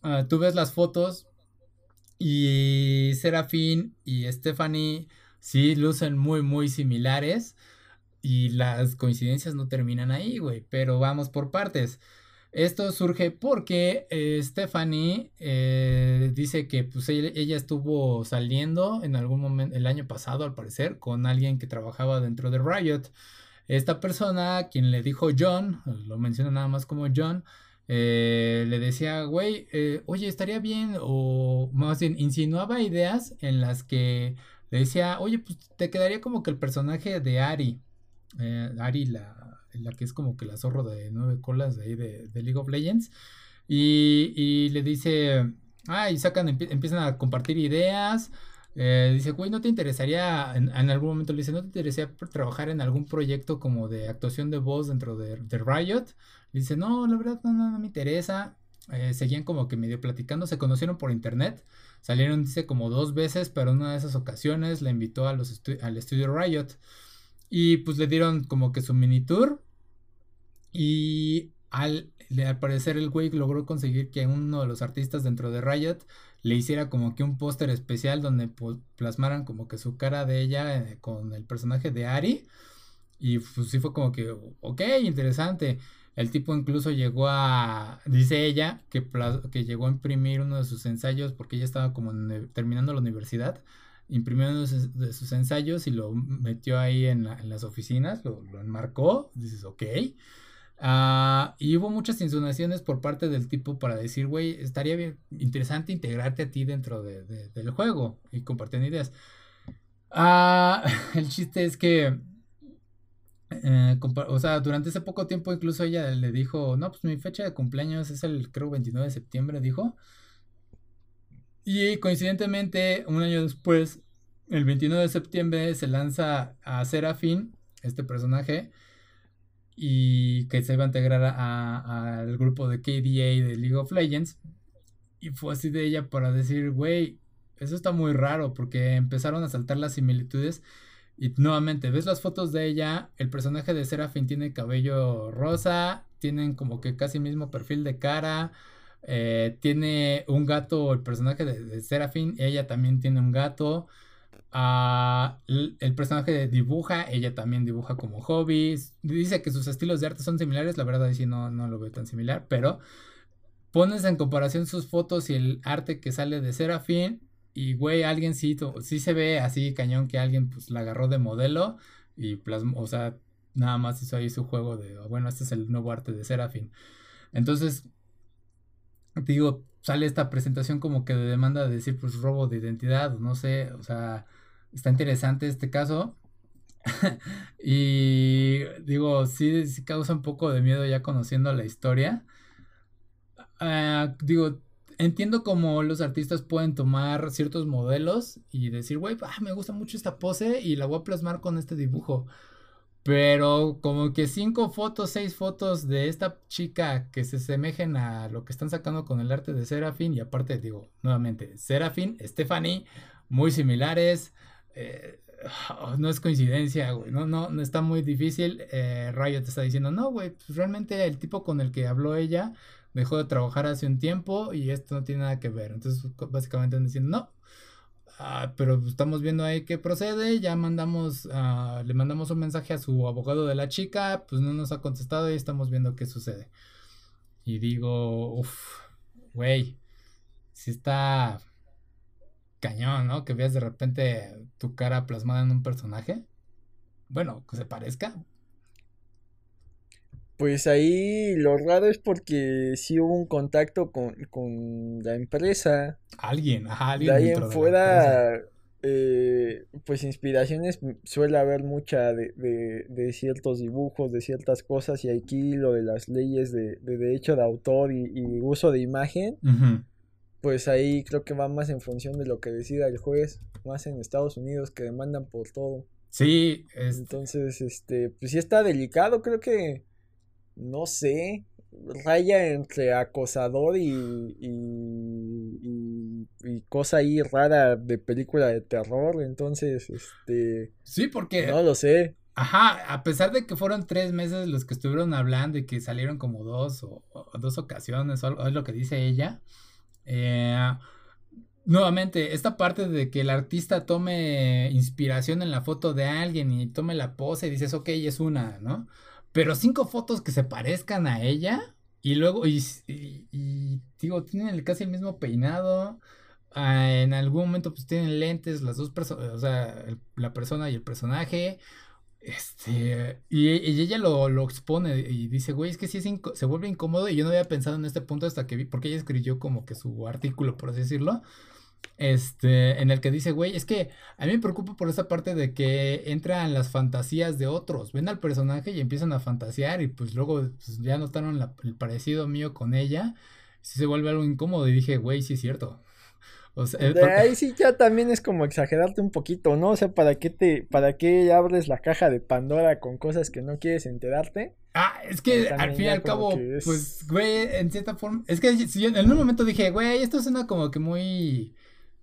ah, tú ves las fotos y Serafín y Stephanie sí lucen muy, muy similares. Y las coincidencias no terminan ahí, güey. Pero vamos por partes. Esto surge porque eh, Stephanie eh, dice que pues, ella, estuvo saliendo en algún momento el año pasado, al parecer, con alguien que trabajaba dentro de Riot. Esta persona, quien le dijo John, lo menciona nada más como John, eh, le decía, güey, oye, estaría bien, o más bien insinuaba ideas en las que le decía, oye, pues te quedaría como que el personaje de Ari, Ari la, la que es como que la zorro de nueve colas de ahí de, League of Legends. Y, le dice, ah, y sacan, empiezan a compartir ideas. Eh, dice, güey, ¿no te interesaría, en, algún momento le dice, ¿no te interesaría trabajar en algún proyecto como de actuación de voz dentro de, Riot? Le dice, no, la verdad no, no, me interesa. Eh, seguían como que medio platicando, se conocieron por internet, salieron, dice, como dos veces, pero en una de esas ocasiones la invitó a los al estudio Riot. Y pues le dieron como que su mini tour. Y al, al parecer el güey logró conseguir que uno de los artistas dentro de Riot le hiciera como que un póster especial donde plasmaran como que su cara de ella eh, con el personaje de Ari. Y pues sí fue como que, ok, interesante. El tipo incluso llegó a, dice ella, que, que llegó a imprimir uno de sus ensayos porque ella estaba como terminando la universidad imprimió uno de sus ensayos y lo metió ahí en, las oficinas, lo, enmarcó, dices, ok. Ah, y hubo muchas insinuaciones por parte del tipo para decir, güey, estaría bien interesante integrarte a ti dentro del juego y compartir ideas. Ah, [laughs] el chiste es que, eh, o sea, durante ese poco tiempo incluso ella le dijo, no, pues mi fecha de cumpleaños es el, creo, 29 de septiembre, dijo. Y coincidentemente, un año después, el 29 de septiembre, se lanza a Serafin, este personaje, y que se iba a integrar al grupo de KDA de League of Legends. Y fue así de ella para decir, güey, eso está muy raro, porque empezaron a saltar las similitudes. Y nuevamente, ves las fotos de ella, el personaje de Serafin tiene cabello rosa, tienen como que casi mismo perfil de cara. Eh, tiene un gato, el personaje de, de Serafin, ella también tiene un gato. El personaje dibuja, ella también dibuja como hobbies. Dice que sus estilos de arte son similares, la verdad sí no, no lo veo tan similar, pero pones en comparación sus fotos y el arte que sale de Serafin y güey, alguien sí, sí se ve así cañón que alguien pues la agarró de modelo y o sea, nada más hizo ahí su juego de, bueno, este es el nuevo arte de Serafin. Entonces, digo, sale esta presentación como que de demanda de decir, pues robo de identidad, no sé, o sea, está interesante este caso. [laughs] y digo, sí, causa un poco de miedo ya conociendo la historia. Ah, digo, entiendo cómo los artistas pueden tomar ciertos modelos y decir, güey, ah, me gusta mucho esta pose y la voy a plasmar con este dibujo. Pero como que cinco fotos, seis fotos de esta chica que se semejen a lo que están sacando con el arte de Serafín. Y aparte, digo, nuevamente, Serafín, Stephanie, muy similares. Eh, [laughs] no es coincidencia, güey. No, no, no está muy difícil. Eh, Riot está diciendo, no, güey, pues realmente el tipo con el que habló ella dejó de trabajar hace un tiempo y esto no tiene nada que ver. Entonces, básicamente están diciendo, no. Ah, pero estamos viendo ahí que procede, ya mandamos, ah, le mandamos un mensaje a su abogado de la chica, pues no nos ha contestado y estamos viendo qué sucede. Y digo, uff, güey, si está cañón, ¿no? Que veas de repente tu cara plasmada en un personaje. Bueno, que se parezca, pues ahí lo raro es porque sí hubo un contacto con, la empresa. Alguien, ajá, alguien. De ahí en fuera, eh, pues inspiraciones suele haber mucha de, de, ciertos dibujos, de ciertas cosas, y aquí lo de las leyes de, derecho de autor y, uso de imagen, pues ahí creo que va más en función de lo que decida el juez, más en Estados Unidos que demandan por todo. Sí, entonces, este, pues sí está delicado, creo que no sé, raya entre acosador y, y, y, cosa ahí rara de película de terror, entonces, este... Sí, porque... No lo sé. Ajá, a pesar de que fueron tres meses los que estuvieron hablando y que salieron como dos o, dos ocasiones, o es lo que dice ella, eh, nuevamente, esta parte de que el artista tome inspiración en la foto de alguien y tome la pose y dices, ok, es una, ¿no? Pero cinco fotos que se parezcan a ella. Y luego, y, digo, tienen casi el mismo peinado. Ah, en algún momento, pues tienen lentes, las dos personas, o sea, la persona y el personaje. Este, y, ella lo, lo, expone y dice, güey, es que sí se vuelve incómodo. Y yo no había pensado en este punto hasta que vi, porque ella escribió como que su artículo, por así decirlo este, en el que dice, güey, es que a mí me preocupa por esa parte de que entran las fantasías de otros, ven al personaje y empiezan a fantasear y pues luego pues, ya notaron el parecido mío con ella, si se vuelve algo incómodo y dije, güey, sí es cierto. O sea, de ahí sí ya también es como exagerarte un poquito, ¿no? O sea, ¿para qué te, para qué abres la caja de Pandora con cosas que no quieres enterarte? Ah, es que al fin y al cabo, pues, güey, en cierta forma, es que si en un momento dije, güey, esto suena como que muy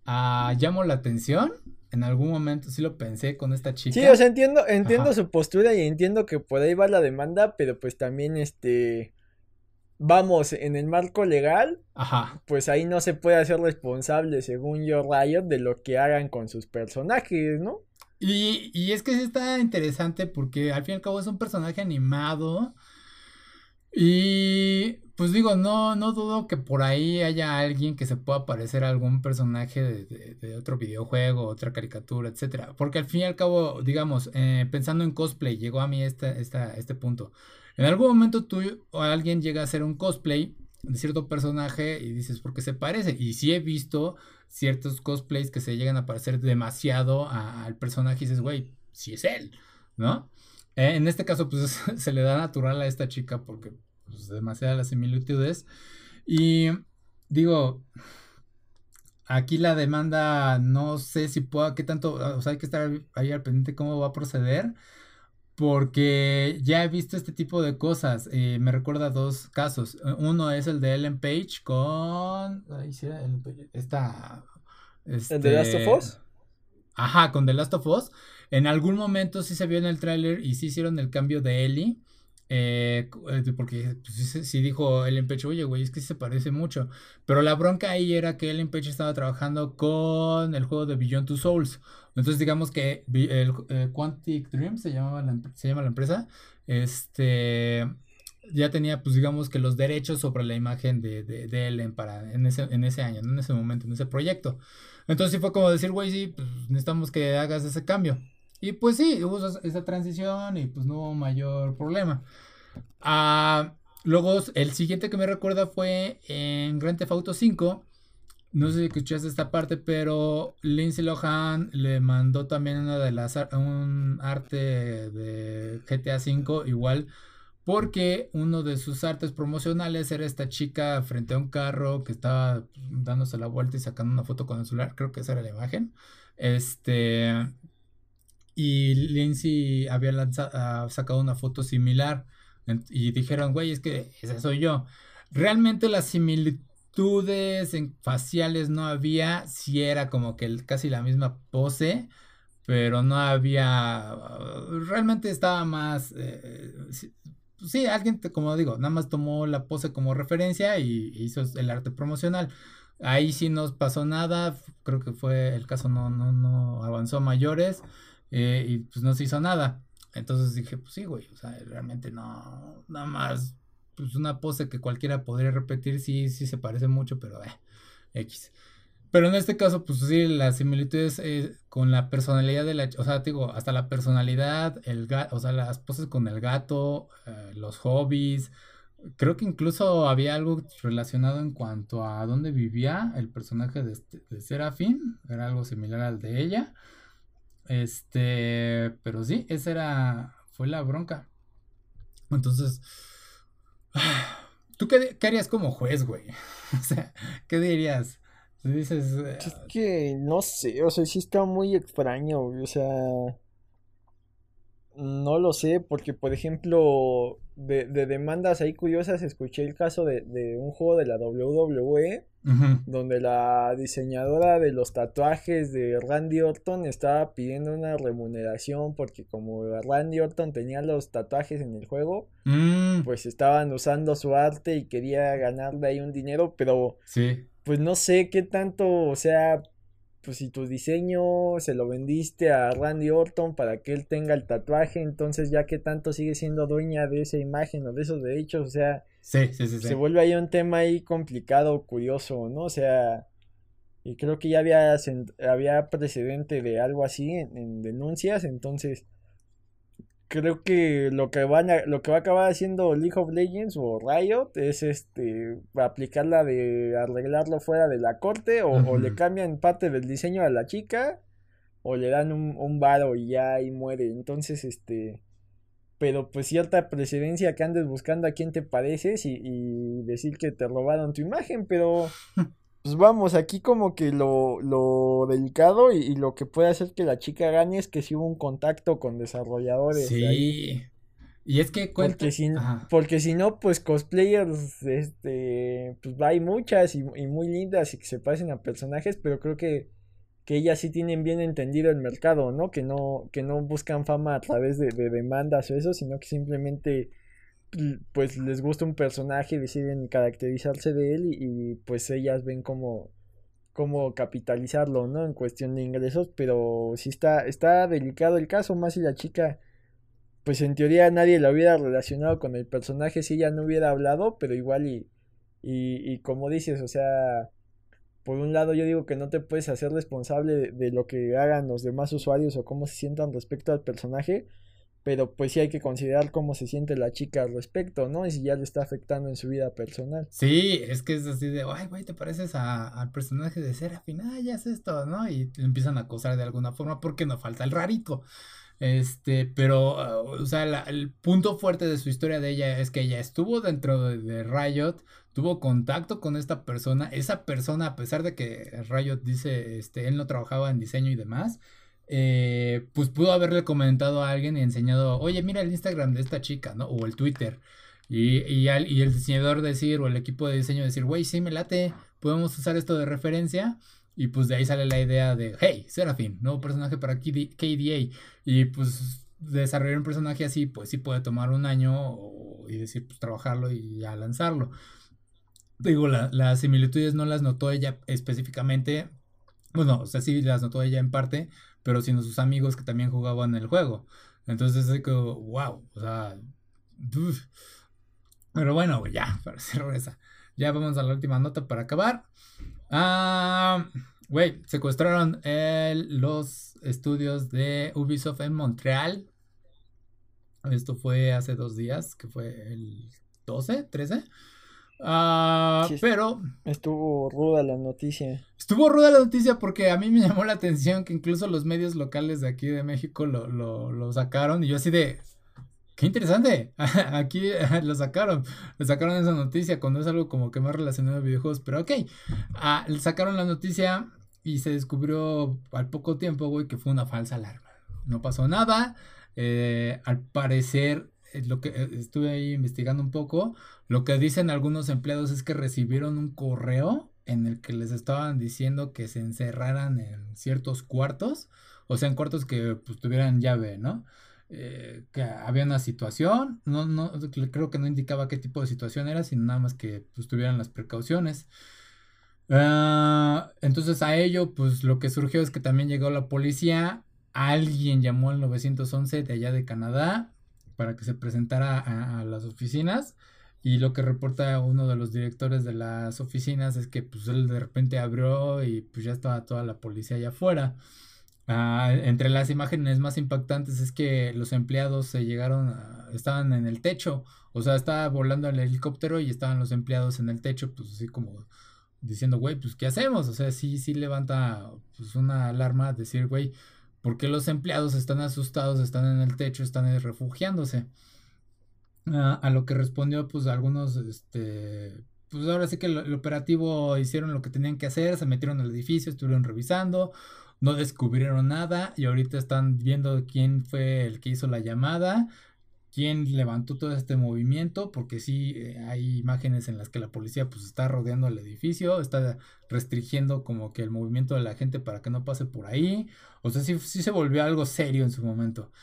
ah, llamo la atención. En algún momento sí lo pensé con esta chica. Sí, o sea, entiendo, entiendo su postura y entiendo que por ahí va la demanda, pero pues también este vamos, en el marco legal, Ajá. pues ahí no se puede hacer responsable, según yo, Riot, de lo que hagan con sus personajes, ¿no? Y, y es que sí está interesante porque al fin y al cabo es un personaje animado. Y pues digo, no, no dudo que por ahí haya alguien que se pueda parecer a algún personaje de, otro videojuego, otra caricatura, etcétera. Porque al fin y al cabo, digamos, eh, pensando en cosplay, llegó a mí este, este punto. En algún momento tú o alguien llega a hacer un cosplay de cierto personaje y dices, ¿por qué se parece? Y sí he visto ciertos cosplays que se llegan a parecer demasiado al personaje y dices, güey, sí es él, ¿no? Eh, en este caso, pues [laughs] se le da natural a esta chica porque pues, demasiadas similitudes. Y digo, aquí la demanda no sé si pueda, qué tanto, o sea, hay que estar ahí al pendiente cómo va a proceder. Porque ya he visto este tipo de cosas. Eh, me recuerda dos casos. Uno es el de Ellen Page con. Ahí sí Ellen Page. Esta. ¿El de Last of este, Us? Ajá, con The Last of Us. En algún momento sí se vio en el tráiler y sí hicieron el cambio de Ellie. Eh, eh, porque pues, sí, dijo Ellen Page, oye, güey, es que se parece mucho. Pero la bronca ahí era que Ellen Page estaba trabajando con el juego de Beyond Two Souls. Entonces, digamos que el, eh, Quantic Dream se, llamaba la, se llama la empresa. Este ya tenía, pues digamos que los derechos sobre la imagen de, de, Ellen para en ese, en ese año, en ese momento, en ese proyecto. Entonces sí fue como decir, güey, sí, pues necesitamos que hagas ese cambio. Y pues sí, hubo esa transición y pues no hubo mayor problema. Ah, luego, el siguiente que me recuerda fue en Grand Theft Auto 5. No sé si escuchaste esta parte, pero Lindsay Lohan le mandó también una de las un arte de GTA V igual porque uno de sus artes promocionales era esta chica frente a un carro que estaba dándose la vuelta y sacando una foto con el celular, creo que esa era la imagen. Este y Lindsay había lanzado, ah, sacado una foto similar y dijeron, güey, es que ese soy yo. Realmente las en faciales no había, si era como que casi la misma pose, pero no había, realmente estaba más, eh, sí, alguien, como digo, nada más tomó la pose como referencia y hizo el arte promocional. Ahí sí no pasó nada, creo que fue el caso no, no, no avanzó a mayores eh, y pues no se hizo nada. Entonces dije, pues sí, güey, o sea, realmente no, nada más, pues una pose que cualquiera podría repetir, sí, sí se parece mucho, pero eh, X. Pero en este caso, pues sí, las similitudes eh, con la personalidad de la, o sea, digo, hasta la personalidad, el gato, o sea, las poses con el gato, eh, los hobbies. Creo que incluso había algo relacionado en cuanto a dónde vivía el personaje de, este, de Serafín, era algo similar al de ella. Este, pero sí, esa era, fue la bronca. Entonces, [sighs] ¿tú qué, qué harías como juez, güey? [laughs] O sea, ¿qué dirías? dices... Es ah, que no sé, o sea, sí está muy extraño, o sea... No lo sé, porque por ejemplo, de, demandas ahí curiosas, escuché el caso de, un juego de la WWE, donde la diseñadora de los tatuajes de Randy Orton estaba pidiendo una remuneración porque como Randy Orton tenía los tatuajes en el juego, mm. pues estaban usando su arte y quería ganarle ahí un dinero, pero... Sí pues no sé qué tanto, o sea, pues si tu diseño se lo vendiste a Randy Orton para que él tenga el tatuaje, entonces ya qué tanto sigue siendo dueña de esa imagen o de esos derechos, o sea, sí, sí, sí, se vuelve ahí un tema ahí complicado, curioso, ¿no? O sea, y creo que ya había, había precedente de algo así en denuncias, entonces creo que lo que van a, lo que va a acabar haciendo League of Legends o Riot es este aplicar la de arreglarlo fuera de la corte o, le cambian parte del diseño a la chica o le dan un, un varo y ya ahí muere. Entonces este pero pues cierta precedencia que andes buscando a quién te pareces y, y decir que te robaron tu imagen pero [laughs] pues vamos, aquí como que lo, lo delicado y, lo que puede hacer que la chica gane es que si hubo un contacto con desarrolladores. Sí. Y es que Porque si, porque si no, pues cosplayers, este, pues hay muchas y, muy lindas y que se parecen a personajes, pero creo que, que ellas sí tienen bien entendido el mercado, ¿no? Que no, que no buscan fama a través de, de demandas o eso, sino que simplemente pues les gusta un personaje y deciden caracterizarse de él y, pues ellas ven cómo, cómo capitalizarlo, ¿no? En cuestión de ingresos, pero sí está, está delicado el caso, más si la chica, pues en teoría nadie la hubiera relacionado con el personaje si ella no hubiera hablado, pero igual y, y como dices, o sea, por un lado yo digo que no te puedes hacer responsable de lo que hagan los demás usuarios o cómo se sientan respecto al personaje, pero pues sí hay que considerar cómo se siente la chica al respecto, ¿no? Y si ya le está afectando en su vida personal. Sí, es que es así de, ay, güey, te pareces al personaje de Serafín, ah, ya es esto, ¿no? Y te empiezan a acosar de alguna forma porque no falta el rarito. Este, pero, ah, o sea, el punto fuerte de su historia de ella es que ella estuvo dentro de, de, Riot, tuvo contacto con esta persona, esa persona, a pesar de que Riot dice, este, él no trabajaba en diseño y demás, eh, pues pudo haberle comentado a alguien y enseñado, oye, mira el Instagram de esta chica, ¿no? O el Twitter. Y, y, el diseñador decir, o el equipo de diseño decir, güey, sí, me late, podemos usar esto de referencia. Y pues de ahí sale la idea de, hey, Serafín, nuevo personaje para KDA. Y pues desarrollar un personaje así, pues sí puede tomar un año y decir, pues trabajarlo y ya lanzarlo. Digo, las similitudes no las notó ella específicamente. Bueno, o sea, sí las notó ella en parte, pero sino sus amigos que también jugaban el juego. Entonces wow, o sea, pero bueno, ya, [laughs] para cerrar esa. Ya vamos a la última nota para acabar. Ah, Güey, secuestraron los estudios de Ubisoft en Montreal. Esto fue hace dos días, que fue el 12, 13. Ah, pero. Estuvo ruda la noticia. Estuvo ruda la noticia porque a mí me [laughs] llamó la atención que incluso los medios locales de aquí de México lo, lo sacaron. Y yo así de. Qué interesante. [laughs] Aquí [laughs] lo sacaron. Le sacaron esa noticia cuando es algo como que más relacionado a videojuegos. Pero ok. Le sacaron la noticia y se descubrió al poco tiempo, güey, que fue una falsa alarma. No pasó nada. Eh, al parecer, lo que eh, estuve ahí investigando un poco, lo que dicen algunos empleados es que recibieron un correo en el que les estaban diciendo que se encerraran en ciertos cuartos, o sea, en cuartos que pues, tuvieran llave, ¿no? Eh, que había una situación, no, no, creo que no indicaba qué tipo de situación era, sino nada más que pues, tuvieran las precauciones. Ah, entonces a ello, pues lo que surgió es que también llegó la policía, alguien llamó al 911 de allá de Canadá para que se presentara a, a, las oficinas y lo que reporta uno de los directores de las oficinas es que pues él de repente abrió y pues ya estaba toda la policía allá afuera. Ah, entre las imágenes más impactantes es que los empleados se llegaron, estaban en el techo, o sea, estaba volando el helicóptero y estaban los empleados en el techo, pues así como diciendo, güey, pues ¿qué hacemos? O sea, sí, sí levanta pues una alarma, decir, güey, ¿por qué los empleados están asustados, están en el techo, están refugiándose? Ah, a lo que respondió, pues algunos, este, pues ahora sí que el operativo hicieron lo que tenían que hacer, se metieron al edificio, estuvieron revisando, no descubrieron nada y ahorita están viendo quién fue el que hizo la llamada, quién levantó todo este movimiento, porque sí eh, hay imágenes en las que la policía pues está rodeando el edificio, está restringiendo como que el movimiento de la gente para que no pase por ahí, o sea, sí, sí se volvió algo serio en su momento.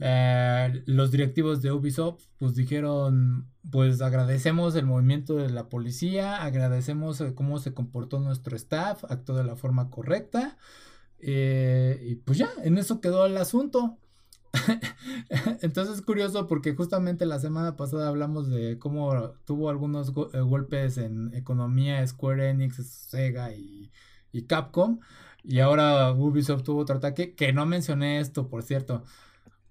Eh, los directivos de Ubisoft pues dijeron pues agradecemos el movimiento de la policía, agradecemos eh, cómo se comportó nuestro staff, actuó de la forma correcta y pues ya, en eso quedó el asunto. [laughs] Entonces es curioso porque justamente la semana pasada hablamos de cómo tuvo algunos eh, golpes en economía Square Enix, Sega y, Capcom. Y ahora Ubisoft tuvo otro ataque, que no mencioné esto, por cierto.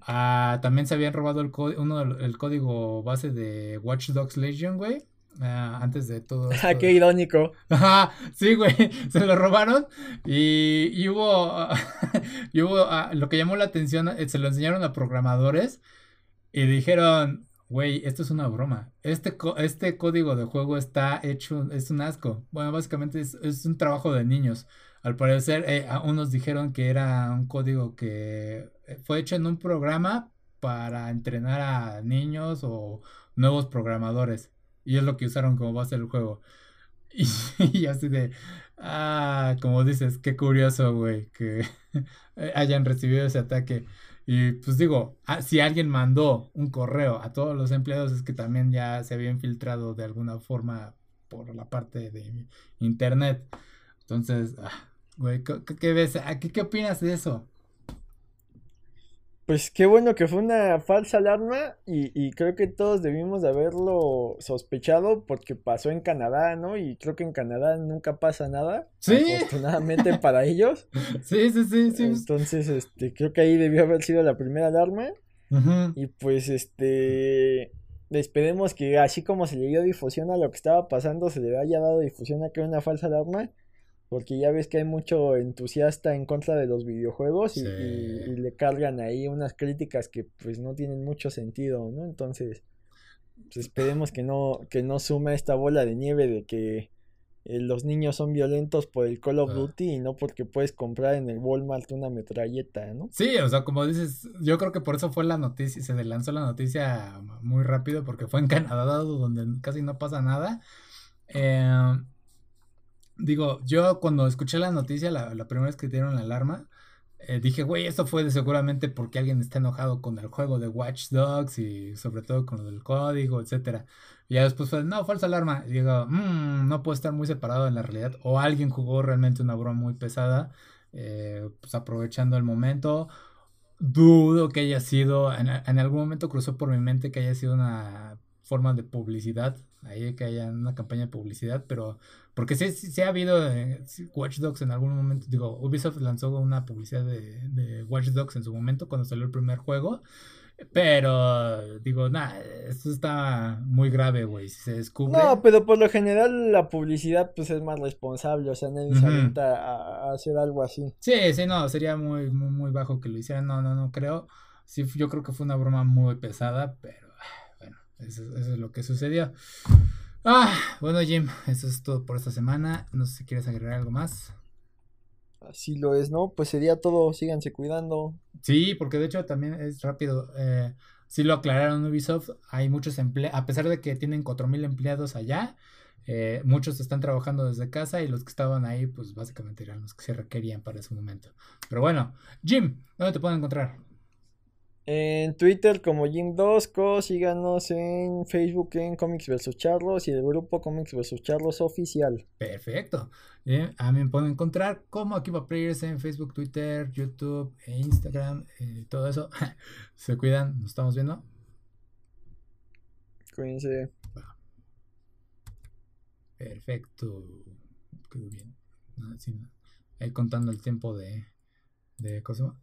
Ah, también se habían robado el, uno, el código base de Watch Dogs Legion, güey. Ah, antes de todo. [laughs] Ah, qué irónico. [laughs] Ajá, sí, güey, [laughs] se lo robaron y, hubo, y hubo ah, lo que llamó la atención, eh, se lo enseñaron a programadores y dijeron, güey, esto es una broma. Este, este código de juego está hecho, es un asco. Bueno, básicamente es, un trabajo de niños. Al parecer, eh, unos dijeron que era un código que eh, fue hecho en un programa para entrenar a niños o nuevos programadores. Y es lo que usaron como base del juego. [laughs] Y, así de, ah, como dices, qué curioso, güey, que [laughs] hayan recibido ese ataque. Y pues digo, ah, si alguien mandó un correo a todos los empleados es que también ya se había infiltrado de alguna forma por la parte de internet. Entonces, ah, güey, ¿qué, ves? qué opinas de eso? Pues qué bueno que fue una falsa alarma y, creo que todos debimos de haberlo sospechado porque pasó en Canadá, ¿no? Y creo que en Canadá nunca pasa nada. Sí. Afortunadamente [laughs] para ellos. Sí, sí, sí, sí. Entonces, este, creo que ahí debió haber sido la primera alarma. Y pues, este, esperemos que así como se le dio difusión a lo que estaba pasando, se le haya dado difusión a que era una falsa alarma porque ya ves que hay mucho entusiasta en contra de los videojuegos y, le cargan ahí unas críticas que pues no tienen mucho sentido, ¿no? Entonces, pues, esperemos que no, que no suma esta bola de nieve de que eh, los niños son violentos por el Call of ah. Duty y no porque puedes comprar en el Walmart una metralleta, ¿no? Sí, o sea, como dices, yo creo que por eso fue la noticia, se lanzó la noticia muy rápido porque fue en Canadá donde casi no pasa nada. Eh, digo, yo cuando escuché la noticia, la, primera vez que dieron la alarma, eh, dije, güey, esto fue seguramente porque alguien está enojado con el juego de Watch Dogs y sobre todo con lo del código, etcétera. Y después fue, no, falsa alarma. Digo, mmm, no puede estar muy separado en la realidad. O alguien jugó realmente una broma muy pesada, eh, pues aprovechando el momento. Dudo que haya sido, en, en, algún momento cruzó por mi mente que haya sido una forma de publicidad, ahí que haya una campaña de publicidad, pero porque sí, sí, ha habido eh, Watch Dogs en algún momento, digo, Ubisoft lanzó una publicidad de, de Watch Dogs en su momento cuando salió el primer juego. Pero digo, nada, esto está muy grave, güey. Si se descubre. No, pero por lo general la publicidad pues es más responsable, o sea, nadie se a, hacer algo así. Sí, sí, no, sería muy, muy, muy bajo que lo hicieran. No, no, no creo. Sí, yo creo que fue una broma muy pesada, pero eso, eso es lo que sucedió. Ah, bueno, Jim, eso es todo por esta semana. No sé si quieres agregar algo más. Así lo es, ¿no? Pues sería todo, síganse cuidando. Sí, porque de hecho también es rápido. Eh, sí lo aclararon Ubisoft, hay muchos empleados, a pesar de que tienen 4.000 empleados allá, eh, muchos están trabajando desde casa y los que estaban ahí, pues básicamente eran los que se requerían para ese momento. Pero bueno, Jim, ¿dónde te pueden encontrar? En Twitter como Jim2Co, síganos en Facebook en Comics vs Charlos y el grupo Comics vs Charlos oficial. Perfecto. a mí me pueden encontrar como Akiba Players en Facebook, Twitter, YouTube e Instagram, eh, todo eso. [laughs] Se cuidan, nos estamos viendo. Cuídense. Perfecto. Quedó bien. Ahí contando el tiempo de, de Cosmo.